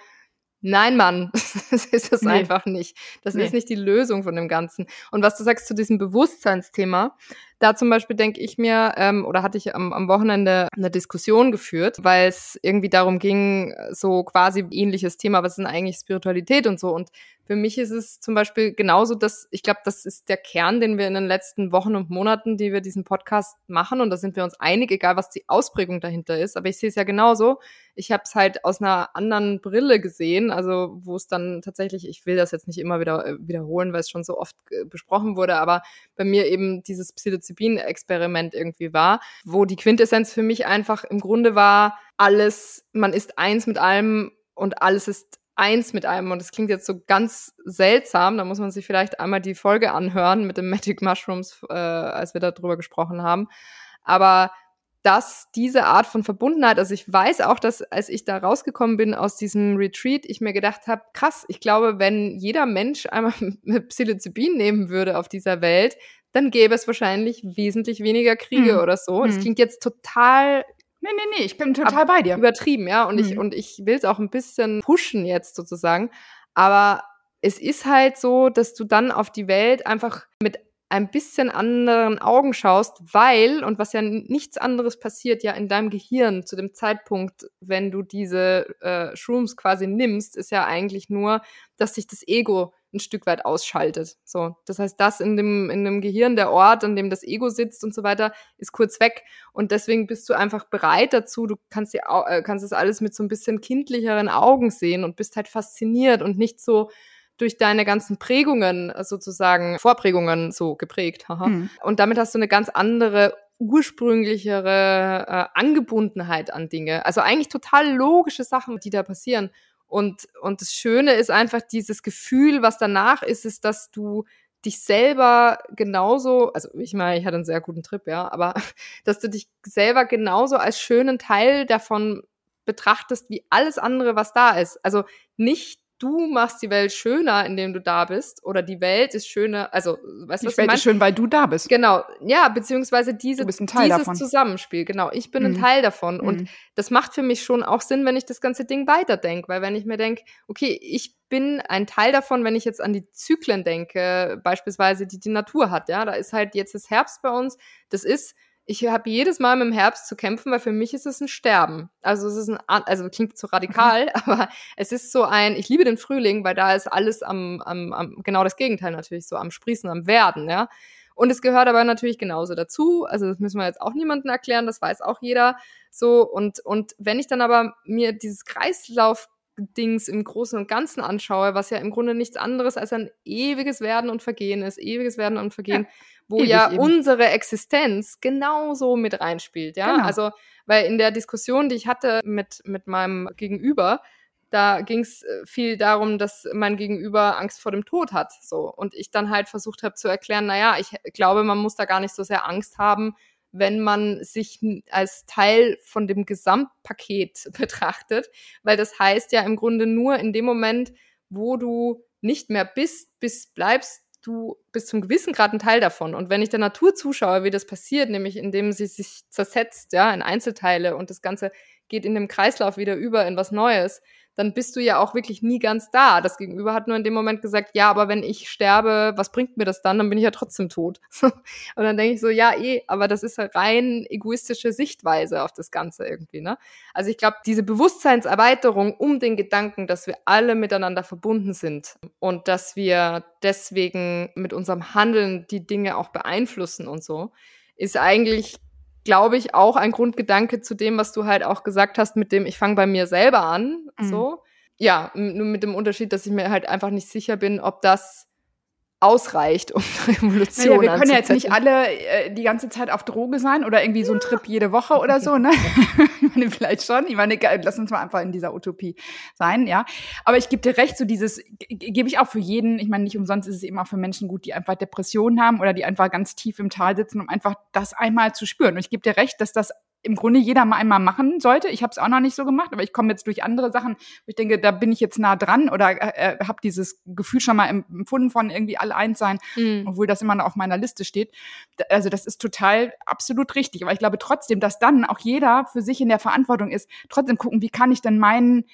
Nein, Mann, das ist es nee. einfach nicht. Das nee. ist nicht die Lösung von dem Ganzen. Und was du sagst zu diesem Bewusstseinsthema, da zum Beispiel denke ich mir, ähm, oder hatte ich am, am Wochenende eine Diskussion geführt, weil es irgendwie darum ging, so quasi ähnliches Thema, was ist denn eigentlich Spiritualität und so. Und für mich ist es zum Beispiel genauso, dass ich glaube, das ist der Kern, den wir in den letzten Wochen und Monaten, die wir diesen Podcast machen, und da sind wir uns einig, egal was die Ausprägung dahinter ist. Aber ich sehe es ja genauso. Ich habe es halt aus einer anderen Brille gesehen, also wo es dann tatsächlich, ich will das jetzt nicht immer wieder äh, wiederholen, weil es schon so oft äh, besprochen wurde, aber bei mir eben dieses Psilocybin-Experiment irgendwie war, wo die Quintessenz für mich einfach im Grunde war, alles, man ist eins mit allem und alles ist eins mit einem. Und das klingt jetzt so ganz seltsam. Da muss man sich vielleicht einmal die Folge anhören mit den Magic Mushrooms, äh, als wir darüber gesprochen haben. Aber dass diese Art von Verbundenheit, also ich weiß auch, dass als ich da rausgekommen bin aus diesem Retreat, ich mir gedacht habe, krass, ich glaube, wenn jeder Mensch einmal mit Psilocybin nehmen würde auf dieser Welt, dann gäbe es wahrscheinlich wesentlich weniger Kriege hm. oder so. Das hm. klingt jetzt total Nee, nee, nee, ich bin total bei dir. Übertrieben, ja. Und mhm. ich, und ich will es auch ein bisschen pushen jetzt sozusagen. Aber es ist halt so, dass du dann auf die Welt einfach mit ein bisschen anderen Augen schaust, weil, und was ja nichts anderes passiert, ja in deinem Gehirn zu dem Zeitpunkt, wenn du diese äh, Shrooms quasi nimmst, ist ja eigentlich nur, dass sich das Ego ein Stück weit ausschaltet. So, das heißt, das in dem, in dem Gehirn, der Ort, an dem das Ego sitzt und so weiter, ist kurz weg. Und deswegen bist du einfach bereit dazu. Du kannst dir, äh, kannst das alles mit so ein bisschen kindlicheren Augen sehen und bist halt fasziniert und nicht so durch deine ganzen Prägungen sozusagen, Vorprägungen so geprägt. Mhm. Und damit hast du eine ganz andere ursprünglichere äh, Angebundenheit an Dinge. Also eigentlich total logische Sachen, die da passieren. Und, und das Schöne ist einfach dieses Gefühl, was danach ist, ist, dass du dich selber genauso, also ich meine, ich hatte einen sehr guten Trip, ja, aber dass du dich selber genauso als schönen Teil davon betrachtest, wie alles andere, was da ist. Also nicht du machst die Welt schöner, indem du da bist, oder die Welt ist schöner, also, weißt du, was Die Welt ist schön, weil du da bist. Genau, ja, beziehungsweise diese, dieses davon. Zusammenspiel, genau, ich bin mhm. ein Teil davon mhm. und das macht für mich schon auch Sinn, wenn ich das ganze Ding weiterdenke, weil wenn ich mir denke, okay, ich bin ein Teil davon, wenn ich jetzt an die Zyklen denke, beispielsweise, die die Natur hat, ja, da ist halt jetzt das Herbst bei uns, das ist ich habe jedes Mal mit dem Herbst zu kämpfen, weil für mich ist es ein Sterben. Also es ist ein, also klingt so radikal, okay. aber es ist so ein, ich liebe den Frühling, weil da ist alles am, am, am, genau das Gegenteil natürlich, so am Sprießen, am Werden, ja. Und es gehört aber natürlich genauso dazu. Also das müssen wir jetzt auch niemandem erklären, das weiß auch jeder. So, und, und wenn ich dann aber mir dieses Kreislauf Dings im Großen und Ganzen anschaue, was ja im Grunde nichts anderes als ein ewiges Werden und Vergehen ist, ewiges Werden und Vergehen, ja wo Ewig ja eben. unsere Existenz genauso mit reinspielt, ja. Genau. Also, weil in der Diskussion, die ich hatte mit, mit meinem Gegenüber, da ging es äh, viel darum, dass mein Gegenüber Angst vor dem Tod hat, so. Und ich dann halt versucht habe zu erklären, naja, ich glaube, man muss da gar nicht so sehr Angst haben, wenn man sich als Teil von dem Gesamtpaket betrachtet, weil das heißt ja im Grunde nur in dem Moment, wo du nicht mehr bist, bis bleibst, du bist zum gewissen Grad ein Teil davon. Und wenn ich der Natur zuschaue, wie das passiert, nämlich indem sie sich zersetzt, ja, in Einzelteile und das Ganze geht in dem Kreislauf wieder über in was Neues, dann bist du ja auch wirklich nie ganz da. Das Gegenüber hat nur in dem Moment gesagt, ja, aber wenn ich sterbe, was bringt mir das dann? Dann bin ich ja trotzdem tot. und dann denke ich so, ja, eh, aber das ist eine rein egoistische Sichtweise auf das Ganze irgendwie, ne? Also ich glaube, diese Bewusstseinserweiterung um den Gedanken, dass wir alle miteinander verbunden sind und dass wir deswegen mit unserem Handeln die Dinge auch beeinflussen und so, ist eigentlich glaube ich, auch ein Grundgedanke zu dem, was du halt auch gesagt hast, mit dem ich fange bei mir selber an. Mhm. So. Ja, nur mit dem Unterschied, dass ich mir halt einfach nicht sicher bin, ob das ausreicht, um Revolution naja, Wir können ja jetzt nicht alle äh, die ganze Zeit auf Droge sein oder irgendwie so ein Trip jede Woche oder so, ne? ich meine, vielleicht schon. Ich meine, lass uns mal einfach in dieser Utopie sein, ja. Aber ich gebe dir recht, so dieses gebe ich auch für jeden. Ich meine, nicht umsonst ist es eben auch für Menschen gut, die einfach Depressionen haben oder die einfach ganz tief im Tal sitzen, um einfach das einmal zu spüren. Und ich gebe dir recht, dass das im Grunde jeder mal einmal machen sollte. Ich habe es auch noch nicht so gemacht, aber ich komme jetzt durch andere Sachen, wo ich denke, da bin ich jetzt nah dran oder äh, äh habe dieses Gefühl schon mal empfunden von irgendwie all eins sein, mhm. obwohl das immer noch auf meiner Liste steht. Also das ist total absolut richtig. Aber ich glaube trotzdem, dass dann auch jeder für sich in der Verantwortung ist, trotzdem gucken, wie kann ich denn meinen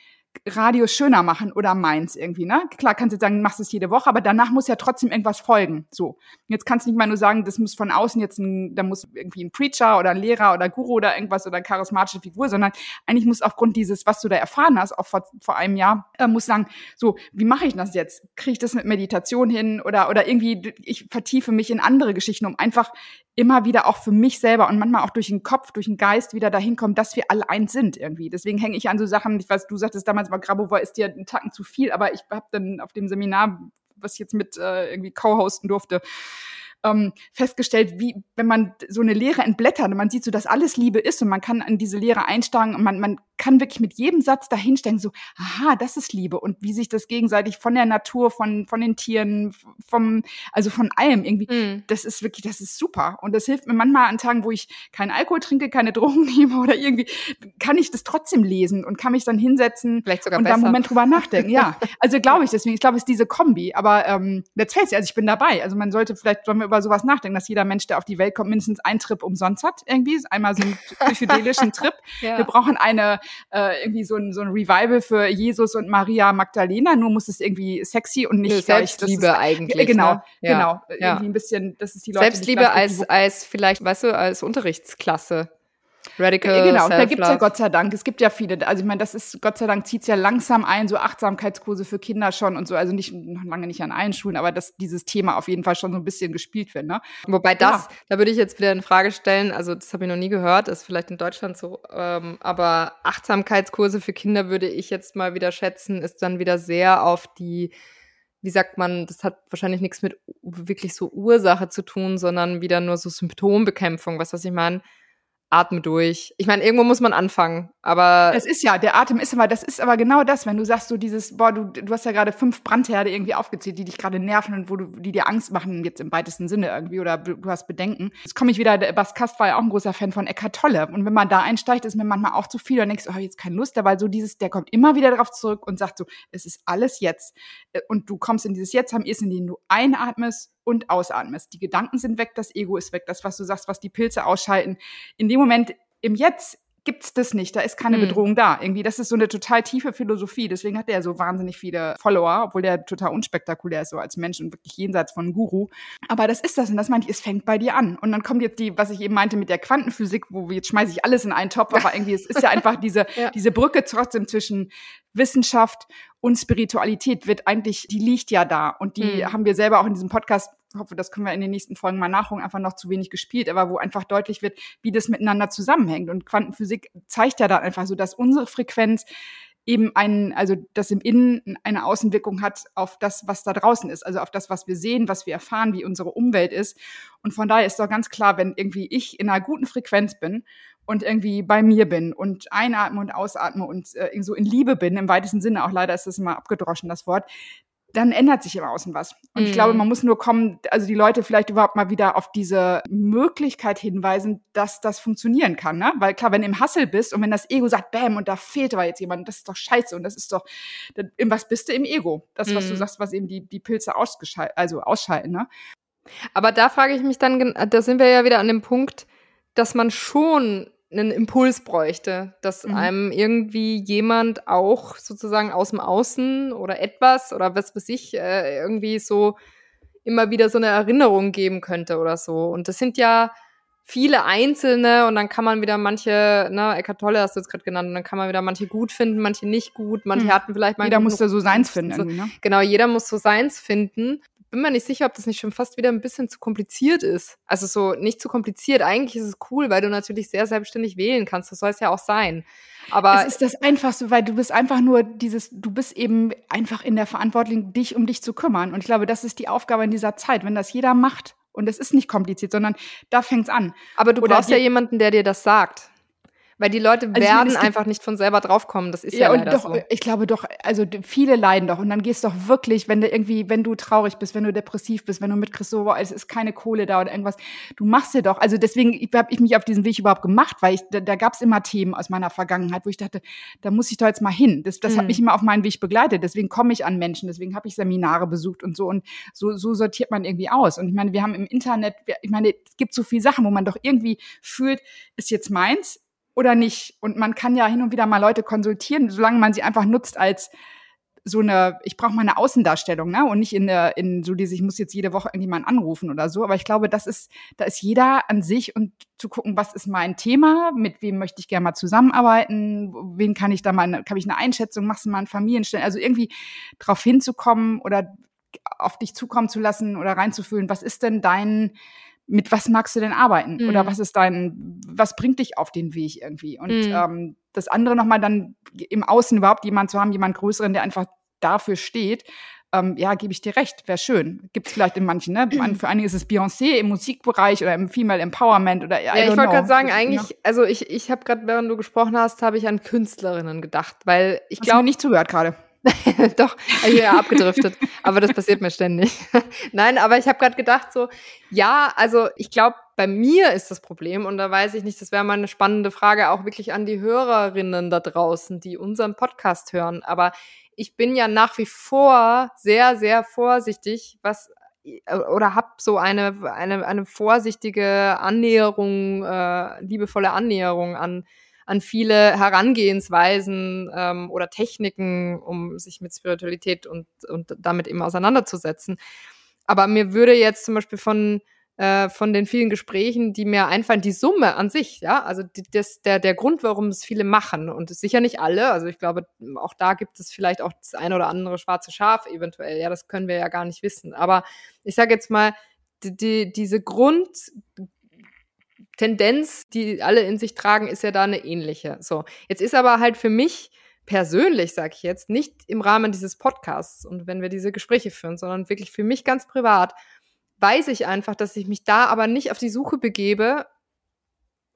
Radius schöner machen oder meins irgendwie, ne? Klar kannst du jetzt sagen, machst es jede Woche, aber danach muss ja trotzdem irgendwas folgen. So. Jetzt kannst du nicht mal nur sagen, das muss von außen jetzt ein, da muss irgendwie ein Preacher oder ein Lehrer oder Guru oder irgendwas oder charismatische Figur, sondern eigentlich muss aufgrund dieses, was du da erfahren hast, auch vor, vor einem Jahr, äh, muss sagen, so, wie mache ich das jetzt? Kriege ich das mit Meditation hin oder, oder irgendwie, ich vertiefe mich in andere Geschichten, um einfach immer wieder auch für mich selber und manchmal auch durch den Kopf, durch den Geist wieder dahin kommen, dass wir alle eins sind irgendwie. Deswegen hänge ich an so Sachen, ich weiß, du sagtest damals mal, Grabova ist dir ein Tacken zu viel, aber ich habe dann auf dem Seminar, was ich jetzt mit äh, irgendwie co-hosten durfte, ähm, festgestellt, wie wenn man so eine Lehre entblättert und man sieht so, dass alles Liebe ist und man kann in diese Lehre einsteigen und man, man kann wirklich mit jedem Satz dahinstellen, so, aha, das ist Liebe und wie sich das gegenseitig von der Natur, von, von den Tieren, vom, also von allem irgendwie, mm. das ist wirklich, das ist super. Und das hilft mir manchmal an Tagen, wo ich keinen Alkohol trinke, keine Drogen nehme oder irgendwie, kann ich das trotzdem lesen und kann mich dann hinsetzen Vielleicht sogar und besser. da einen Moment drüber nachdenken. Ja, also glaube ich deswegen, ich glaube, es ist diese Kombi, aber ähm, let's face it, also ich bin dabei. Also man sollte, vielleicht sollen wir über sowas nachdenken, dass jeder Mensch, der auf die Welt kommt, mindestens einen Trip umsonst hat irgendwie, einmal so einen psychedelischen Trip. ja. Wir brauchen eine äh, irgendwie so ein, so ein Revival für Jesus und Maria Magdalena, nur muss es irgendwie sexy und nicht Selbstliebe ist, eigentlich. Genau, ne? ja. genau. Ja. Irgendwie ein bisschen, das ist die Leute. Selbstliebe als, als vielleicht, weißt du, als Unterrichtsklasse. Radical Genau, da gibt's ja Gott sei Dank. Es gibt ja viele. Also ich meine, das ist, Gott sei Dank zieht's ja langsam ein, so Achtsamkeitskurse für Kinder schon und so. Also nicht noch lange nicht an allen Schulen, aber dass dieses Thema auf jeden Fall schon so ein bisschen gespielt wird. Ne? Wobei das, ja. da würde ich jetzt wieder in Frage stellen, also das habe ich noch nie gehört, ist vielleicht in Deutschland so, ähm, aber Achtsamkeitskurse für Kinder würde ich jetzt mal wieder schätzen, ist dann wieder sehr auf die wie sagt man, das hat wahrscheinlich nichts mit wirklich so Ursache zu tun, sondern wieder nur so Symptombekämpfung, was was ich meine atme durch. Ich meine, irgendwo muss man anfangen, aber. Es ist ja, der Atem ist immer, das ist aber genau das, wenn du sagst, so dieses, boah, du, du hast ja gerade fünf Brandherde irgendwie aufgezählt, die dich gerade nerven und wo du, die dir Angst machen, jetzt im weitesten Sinne irgendwie, oder du hast Bedenken. Jetzt komme ich wieder, Bas Kast war ja auch ein großer Fan von Eckhart Tolle. Und wenn man da einsteigt, ist mir manchmal auch zu viel, dann denkst oh, jetzt keine Lust, weil so dieses, der kommt immer wieder drauf zurück und sagt so, es ist alles jetzt. Und du kommst in dieses Jetzt haben ist, in dem du einatmest und ausatmest. Die Gedanken sind weg, das Ego ist weg, das, was du sagst, was die Pilze ausschalten. In dem Moment, im Jetzt, gibt's das nicht, da ist keine hm. Bedrohung da. Irgendwie, das ist so eine total tiefe Philosophie. Deswegen hat er so wahnsinnig viele Follower, obwohl der total unspektakulär ist, so als Mensch und wirklich jenseits von Guru. Aber das ist das und das meine ich, es fängt bei dir an. Und dann kommt jetzt die, was ich eben meinte mit der Quantenphysik, wo jetzt schmeiße ich alles in einen Topf, aber irgendwie, es ist ja einfach diese, ja. diese Brücke trotzdem zwischen Wissenschaft und Spiritualität wird eigentlich, die liegt ja da. Und die mhm. haben wir selber auch in diesem Podcast, hoffe, das können wir in den nächsten Folgen mal nachholen, einfach noch zu wenig gespielt, aber wo einfach deutlich wird, wie das miteinander zusammenhängt. Und Quantenphysik zeigt ja da einfach so, dass unsere Frequenz eben einen, also das im Innen eine Außenwirkung hat auf das, was da draußen ist, also auf das, was wir sehen, was wir erfahren, wie unsere Umwelt ist. Und von daher ist doch ganz klar, wenn irgendwie ich in einer guten Frequenz bin und irgendwie bei mir bin und einatme und ausatme und äh, so in Liebe bin, im weitesten Sinne, auch leider ist das immer abgedroschen, das Wort, dann ändert sich im Außen was. Und mm. ich glaube, mhm. man muss nur kommen, also die Leute vielleicht überhaupt mal wieder auf diese Möglichkeit hinweisen, dass das funktionieren kann. Ne? Weil klar, wenn du im Hassel bist und wenn das Ego sagt, bam, und da fehlt aber jetzt jemand, das ist doch scheiße und das ist doch, in was bist du im Ego? Das, was mm. du mhm. sagst, was eben die, die Pilze ausgeschalten, also ausschalten. Ne? Aber da frage ich mich dann, da sind wir ja wieder an dem Punkt, dass man schon einen Impuls bräuchte, dass mhm. einem irgendwie jemand auch sozusagen aus dem Außen oder etwas oder was weiß ich, äh, irgendwie so immer wieder so eine Erinnerung geben könnte oder so. Und das sind ja viele einzelne und dann kann man wieder manche, ne, Eckart Tolle hast du jetzt gerade genannt, und dann kann man wieder manche gut finden, manche nicht gut, manche hm. hatten vielleicht mal. Jeder musste so seins finden. So, ne? Genau, jeder muss so seins finden. Bin mir nicht sicher, ob das nicht schon fast wieder ein bisschen zu kompliziert ist. Also so nicht zu kompliziert. Eigentlich ist es cool, weil du natürlich sehr selbstständig wählen kannst. Das soll es ja auch sein. Aber es ist das Einfachste, weil du bist einfach nur dieses, du bist eben einfach in der Verantwortung, dich um dich zu kümmern. Und ich glaube, das ist die Aufgabe in dieser Zeit. Wenn das jeder macht, und es ist nicht kompliziert, sondern da fängt's an. Aber du Oder brauchst ja jemanden, der dir das sagt. Weil die Leute also werden meine, einfach nicht von selber draufkommen. Das ist ja, ja leider doch, so. Ich glaube doch, also viele leiden doch. Und dann gehst doch wirklich, wenn du irgendwie, wenn du traurig bist, wenn du depressiv bist, wenn du mitkriegst, so, es ist keine Kohle da oder irgendwas, du machst dir doch. Also deswegen habe ich mich auf diesen Weg überhaupt gemacht, weil ich, da, da gab es immer Themen aus meiner Vergangenheit, wo ich dachte, da muss ich doch jetzt mal hin. Das, das mhm. hat mich immer auf meinen Weg begleitet. Deswegen komme ich an Menschen, deswegen habe ich Seminare besucht und so. Und so, so sortiert man irgendwie aus. Und ich meine, wir haben im Internet, ich meine, es gibt so viele Sachen, wo man doch irgendwie fühlt, ist jetzt meins, oder nicht. Und man kann ja hin und wieder mal Leute konsultieren, solange man sie einfach nutzt als so eine, ich brauche mal eine Außendarstellung, ne? Und nicht in der, in so diese, ich muss jetzt jede Woche irgendjemanden anrufen oder so. Aber ich glaube, das ist, da ist jeder an sich und zu gucken, was ist mein Thema, mit wem möchte ich gerne mal zusammenarbeiten, wen kann ich da mal, kann ich eine Einschätzung, machst du mal einen Familienstellen, also irgendwie drauf hinzukommen oder auf dich zukommen zu lassen oder reinzufühlen, was ist denn dein, mit was magst du denn arbeiten? Mhm. Oder was ist dein, was bringt dich auf den Weg irgendwie? Und mhm. ähm, das andere nochmal dann im Außen überhaupt jemand zu haben, jemand Größeren, der einfach dafür steht, ähm, ja, gebe ich dir recht, wäre schön. Gibt es vielleicht in manchen, ne? Für einige ist es Beyoncé im Musikbereich oder im Female Empowerment oder Ja, ich wollte gerade sagen, eigentlich, also ich, ich habe gerade, während du gesprochen hast, habe ich an Künstlerinnen gedacht, weil ich glaube. nicht zugehört gerade. Doch, ich bin ja abgedriftet. aber das passiert mir ständig. Nein, aber ich habe gerade gedacht, so, ja, also ich glaube, bei mir ist das Problem, und da weiß ich nicht, das wäre mal eine spannende Frage auch wirklich an die Hörerinnen da draußen, die unseren Podcast hören. Aber ich bin ja nach wie vor sehr, sehr vorsichtig, was oder habe so eine, eine, eine vorsichtige Annäherung, äh, liebevolle Annäherung an an viele Herangehensweisen ähm, oder Techniken, um sich mit Spiritualität und, und damit eben auseinanderzusetzen. Aber mir würde jetzt zum Beispiel von äh, von den vielen Gesprächen, die mir einfallen, die Summe an sich, ja, also die, das, der, der Grund, warum es viele machen und sicher nicht alle, also ich glaube, auch da gibt es vielleicht auch das eine oder andere schwarze Schaf eventuell, ja, das können wir ja gar nicht wissen, aber ich sage jetzt mal, die, die, diese Grund, Tendenz, die alle in sich tragen, ist ja da eine ähnliche. So, jetzt ist aber halt für mich persönlich, sage ich jetzt, nicht im Rahmen dieses Podcasts und wenn wir diese Gespräche führen, sondern wirklich für mich ganz privat, weiß ich einfach, dass ich mich da aber nicht auf die Suche begebe,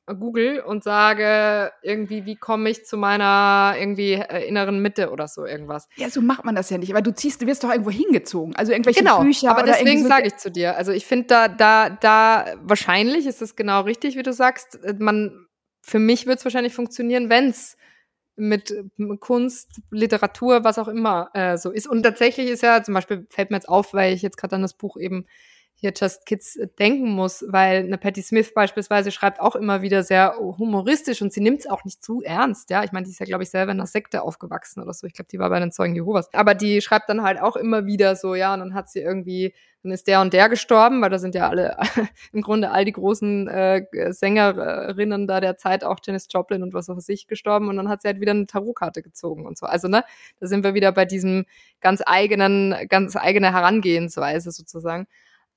Google und sage irgendwie, wie komme ich zu meiner irgendwie äh, inneren Mitte oder so irgendwas. Ja, so macht man das ja nicht. Aber du ziehst, du wirst doch irgendwo hingezogen. Also irgendwelche genau, Bücher. Aber deswegen so sage ich zu dir. Also ich finde da, da, da wahrscheinlich ist es genau richtig, wie du sagst. Man, für mich wird es wahrscheinlich funktionieren, wenn es mit Kunst, Literatur, was auch immer äh, so ist. Und tatsächlich ist ja, zum Beispiel fällt mir jetzt auf, weil ich jetzt gerade an das Buch eben hier Just Kids äh, denken muss, weil eine Patty Smith beispielsweise schreibt auch immer wieder sehr humoristisch und sie nimmt es auch nicht zu ernst, ja. Ich meine, die ist ja, glaube ich, selber in einer Sekte aufgewachsen oder so. Ich glaube, die war bei den Zeugen Jehovas. Aber die schreibt dann halt auch immer wieder so, ja, und dann hat sie irgendwie, dann ist der und der gestorben, weil da sind ja alle, im Grunde all die großen äh, Sängerinnen da der Zeit, auch Janis Joplin und was auch sich gestorben und dann hat sie halt wieder eine Tarotkarte gezogen und so. Also, ne, da sind wir wieder bei diesem ganz eigenen, ganz eigene Herangehensweise sozusagen.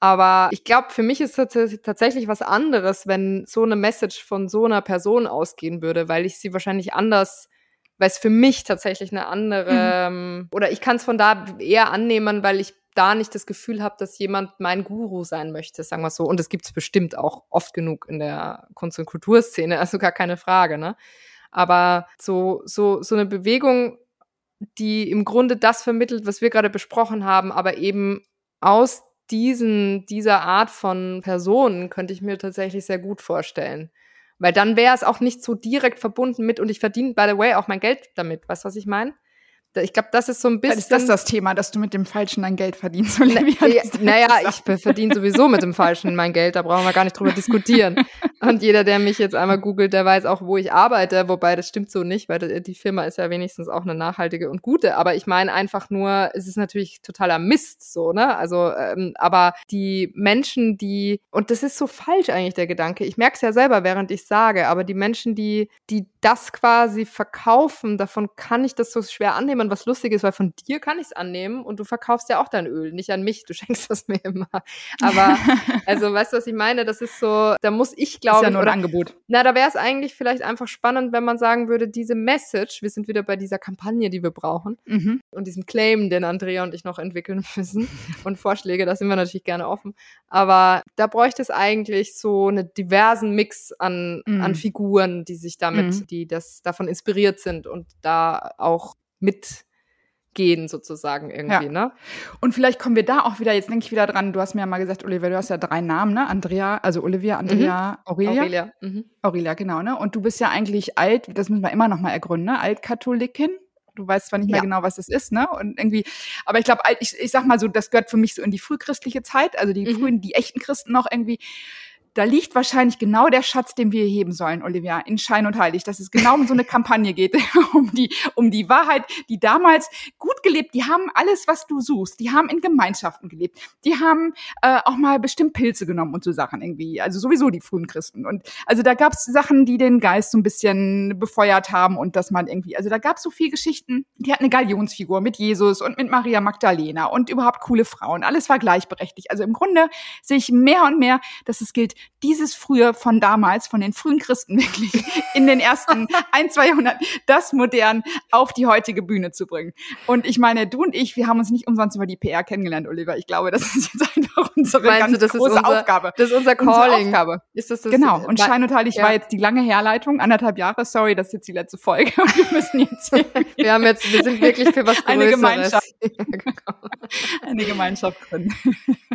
Aber ich glaube, für mich ist es tatsächlich was anderes, wenn so eine Message von so einer Person ausgehen würde, weil ich sie wahrscheinlich anders, weil es für mich tatsächlich eine andere, mhm. oder ich kann es von da eher annehmen, weil ich da nicht das Gefühl habe, dass jemand mein Guru sein möchte, sagen wir so. Und das gibt es bestimmt auch oft genug in der Kunst- und Kulturszene, also gar keine Frage, ne? Aber so, so, so eine Bewegung, die im Grunde das vermittelt, was wir gerade besprochen haben, aber eben aus diesen, dieser Art von Personen könnte ich mir tatsächlich sehr gut vorstellen. Weil dann wäre es auch nicht so direkt verbunden mit, und ich verdiene, by the way, auch mein Geld damit. Weißt du, was ich meine? Ich glaube, das ist so ein bisschen. Ist das das Thema, dass du mit dem Falschen dein Geld verdienst, Olivia? Na, naja, ich verdiene sowieso mit dem Falschen mein Geld, da brauchen wir gar nicht drüber diskutieren. Und jeder, der mich jetzt einmal googelt, der weiß auch, wo ich arbeite, wobei das stimmt so nicht, weil die Firma ist ja wenigstens auch eine nachhaltige und gute. Aber ich meine einfach nur, es ist natürlich totaler Mist, so, ne? Also, ähm, aber die Menschen, die, und das ist so falsch eigentlich der Gedanke, ich merke es ja selber, während ich sage, aber die Menschen, die, die das quasi verkaufen, davon kann ich das so schwer annehmen, was lustig ist, weil von dir kann ich es annehmen und du verkaufst ja auch dein Öl, nicht an mich, du schenkst das mir immer. Aber, also, weißt du, was ich meine? Das ist so, da muss ich glaube. Ist ja nur ein oder, Angebot. Na, da wäre es eigentlich vielleicht einfach spannend, wenn man sagen würde, diese Message, wir sind wieder bei dieser Kampagne, die wir brauchen mhm. und diesem Claim, den Andrea und ich noch entwickeln müssen und Vorschläge, da sind wir natürlich gerne offen. Aber da bräuchte es eigentlich so einen diversen Mix an, mhm. an Figuren, die sich damit, mhm. Die das davon inspiriert sind und da auch mit gehen sozusagen irgendwie, ja. ne? Und vielleicht kommen wir da auch wieder, jetzt denke ich wieder dran, du hast mir ja mal gesagt, Olivia, du hast ja drei Namen, ne? Andrea, also Olivia, Andrea, mhm. Aurelia. Aurelia. Mhm. Aurelia, genau, ne? Und du bist ja eigentlich alt, das müssen wir immer noch mal ergründen, ne? Altkatholikin. Du weißt zwar nicht mehr ja. genau, was das ist, ne? Und irgendwie, aber ich glaube, ich, ich sag mal so, das gehört für mich so in die frühchristliche Zeit, also die mhm. frühen, die echten Christen noch irgendwie da liegt wahrscheinlich genau der Schatz, den wir heben sollen, Olivia, in Schein und Heilig, dass es genau um so eine Kampagne geht, um die, um die Wahrheit, die damals gut gelebt, die haben alles, was du suchst, die haben in Gemeinschaften gelebt, die haben äh, auch mal bestimmt Pilze genommen und so Sachen irgendwie, also sowieso die frühen Christen. Und also da gab's Sachen, die den Geist so ein bisschen befeuert haben und dass man irgendwie, also da gab's so viel Geschichten, die hat eine Galionsfigur mit Jesus und mit Maria Magdalena und überhaupt coole Frauen, alles war gleichberechtigt, also im Grunde sehe ich mehr und mehr, dass es gilt, dieses früher von damals, von den frühen Christen wirklich in den ersten ein, zwei Jahrhunderten, das modern auf die heutige Bühne zu bringen. Und ich meine, du und ich, wir haben uns nicht umsonst über die PR kennengelernt, Oliver. Ich glaube, das ist jetzt einfach unsere Meinst ganz du, große unser, Aufgabe. Das ist unser Calling. Aufgabe. Ist das das genau. Und Schein und Heilig ja. war jetzt die lange Herleitung, anderthalb Jahre. Sorry, das ist jetzt die letzte Folge. Und wir müssen jetzt wir haben jetzt, wir sind wirklich für was Größeres. Eine Gemeinschaft. Eine Gemeinschaft drin.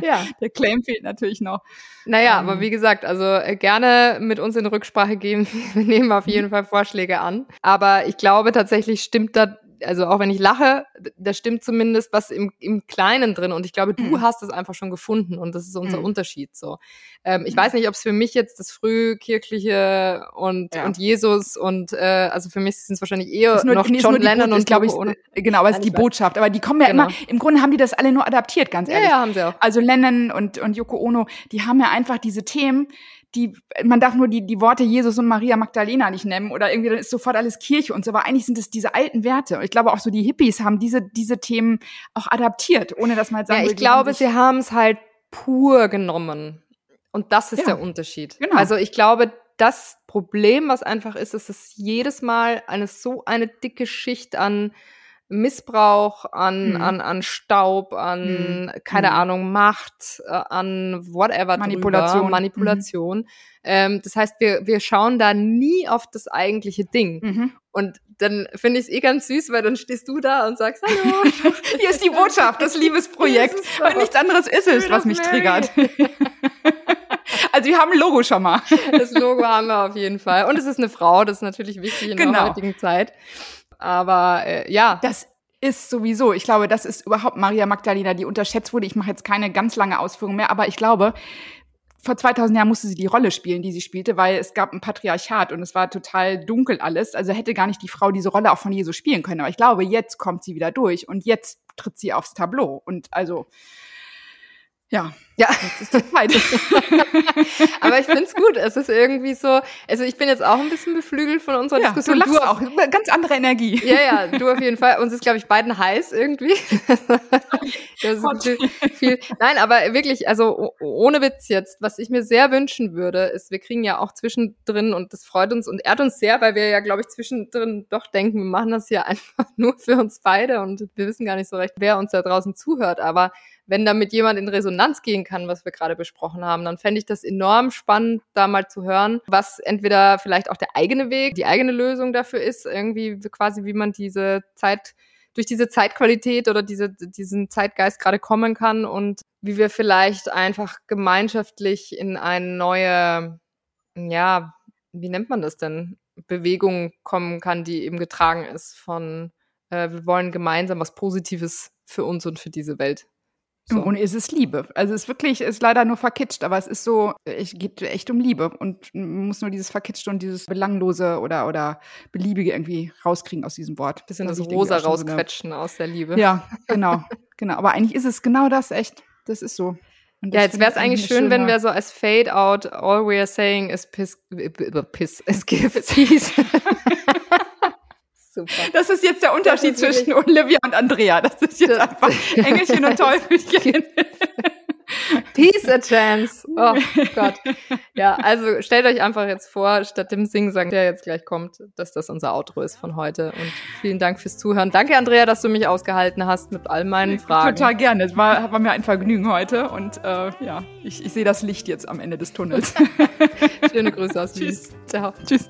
Ja. Der Claim fehlt natürlich noch. Naja, ähm, aber wie gesagt, also äh, gerne mit uns in Rücksprache gehen. Wir nehmen auf jeden Fall Vorschläge an. Aber ich glaube tatsächlich stimmt da also auch wenn ich lache, da stimmt zumindest was im, im Kleinen drin. Und ich glaube, du mhm. hast es einfach schon gefunden und das ist unser mhm. Unterschied so. Ähm, ich mhm. weiß nicht, ob es für mich jetzt das Frühkirchliche und, ja. und Jesus und äh, also für mich sind es wahrscheinlich eher nur, noch nee, John Lennon und glaube ich, ohne, genau, aber es ist die Botschaft. Aber die kommen ja genau. immer, im Grunde haben die das alle nur adaptiert, ganz ehrlich. Ja, ja haben sie auch. Also Lennon und, und Yoko Ono, die haben ja einfach diese Themen, die, man darf nur die, die Worte Jesus und Maria Magdalena nicht nennen oder irgendwie, dann ist sofort alles Kirche und so, aber eigentlich sind es diese alten Werte. Und ich glaube auch so die Hippies haben diese, diese Themen auch adaptiert, ohne dass man halt sagen Ja, ich glaube, sie haben es halt pur genommen. Und das ist ja, der Unterschied. Genau. Also ich glaube, das Problem, was einfach ist, ist, dass jedes Mal eine so eine dicke Schicht an Missbrauch, an, hm. an, an Staub, an, hm. keine hm. Ahnung, Macht, äh, an whatever Manipulation. Drüber, Manipulation. Mhm. Ähm, das heißt, wir, wir schauen da nie auf das eigentliche Ding. Mhm. Und dann finde ich es eh ganz süß, weil dann stehst du da und sagst, hallo. Hier ist die Botschaft, das Liebesprojekt. Weil nichts anderes ist es, was mich triggert. Also wir haben ein Logo schon mal. Das Logo haben wir auf jeden Fall. Und es ist eine Frau, das ist natürlich wichtig in genau. der heutigen Zeit. Aber äh, ja. Das ist sowieso, ich glaube, das ist überhaupt Maria Magdalena, die unterschätzt wurde. Ich mache jetzt keine ganz lange Ausführung mehr, aber ich glaube, vor 2000 Jahren musste sie die Rolle spielen, die sie spielte, weil es gab ein Patriarchat und es war total dunkel alles. Also hätte gar nicht die Frau diese Rolle auch von Jesus spielen können. Aber ich glaube, jetzt kommt sie wieder durch und jetzt tritt sie aufs Tableau. Und also, ja, ja, das ist die Zeit. Aber ich find's gut. Es ist irgendwie so, also ich bin jetzt auch ein bisschen beflügelt von unserer ja, Diskussion. Du, du auch, ganz andere Energie. Ja, ja, du auf jeden Fall. Uns ist, glaube ich, beiden heiß irgendwie. das ist viel. Nein, aber wirklich, also ohne Witz jetzt, was ich mir sehr wünschen würde, ist, wir kriegen ja auch zwischendrin und das freut uns und ehrt uns sehr, weil wir ja, glaube ich, zwischendrin doch denken, wir machen das hier einfach nur für uns beide und wir wissen gar nicht so recht, wer uns da draußen zuhört. Aber wenn damit jemand in Resonanz gehen kann, was wir gerade besprochen haben, dann fände ich das enorm spannend, da mal zu hören, was entweder vielleicht auch der eigene Weg, die eigene Lösung dafür ist, irgendwie quasi, wie man diese Zeit durch diese Zeitqualität oder diese, diesen Zeitgeist gerade kommen kann und wie wir vielleicht einfach gemeinschaftlich in eine neue, ja, wie nennt man das denn, Bewegung kommen kann, die eben getragen ist von äh, wir wollen gemeinsam was Positives für uns und für diese Welt. So. Und es ist Liebe. Also es ist wirklich, ist leider nur verkitscht, aber es ist so, es geht echt um Liebe und muss nur dieses Verkitschte und dieses Belanglose oder, oder Beliebige irgendwie rauskriegen aus diesem Wort. Bisschen das Rosa rausquetschen so aus der Liebe. Ja, genau, genau. Aber eigentlich ist es genau das, echt. Das ist so. ja, jetzt wäre es eigentlich schön, wenn wir so als Fade out, all we are saying is piss, piss, is give peace. Super. Das ist jetzt der Unterschied zwischen Olivia und Andrea. Das ist jetzt das einfach Engelchen und Teufelchen. Peace a chance. Oh Gott. Ja, also stellt euch einfach jetzt vor, statt dem Sing-Sang, der jetzt gleich kommt, dass das unser Outro ist von heute. Und vielen Dank fürs Zuhören. Danke, Andrea, dass du mich ausgehalten hast mit all meinen Fragen. Total gerne. Es war, war mir ein Vergnügen heute. Und äh, ja, ich, ich sehe das Licht jetzt am Ende des Tunnels. Schöne Grüße aus. Tschüss. Ciao. Tschüss.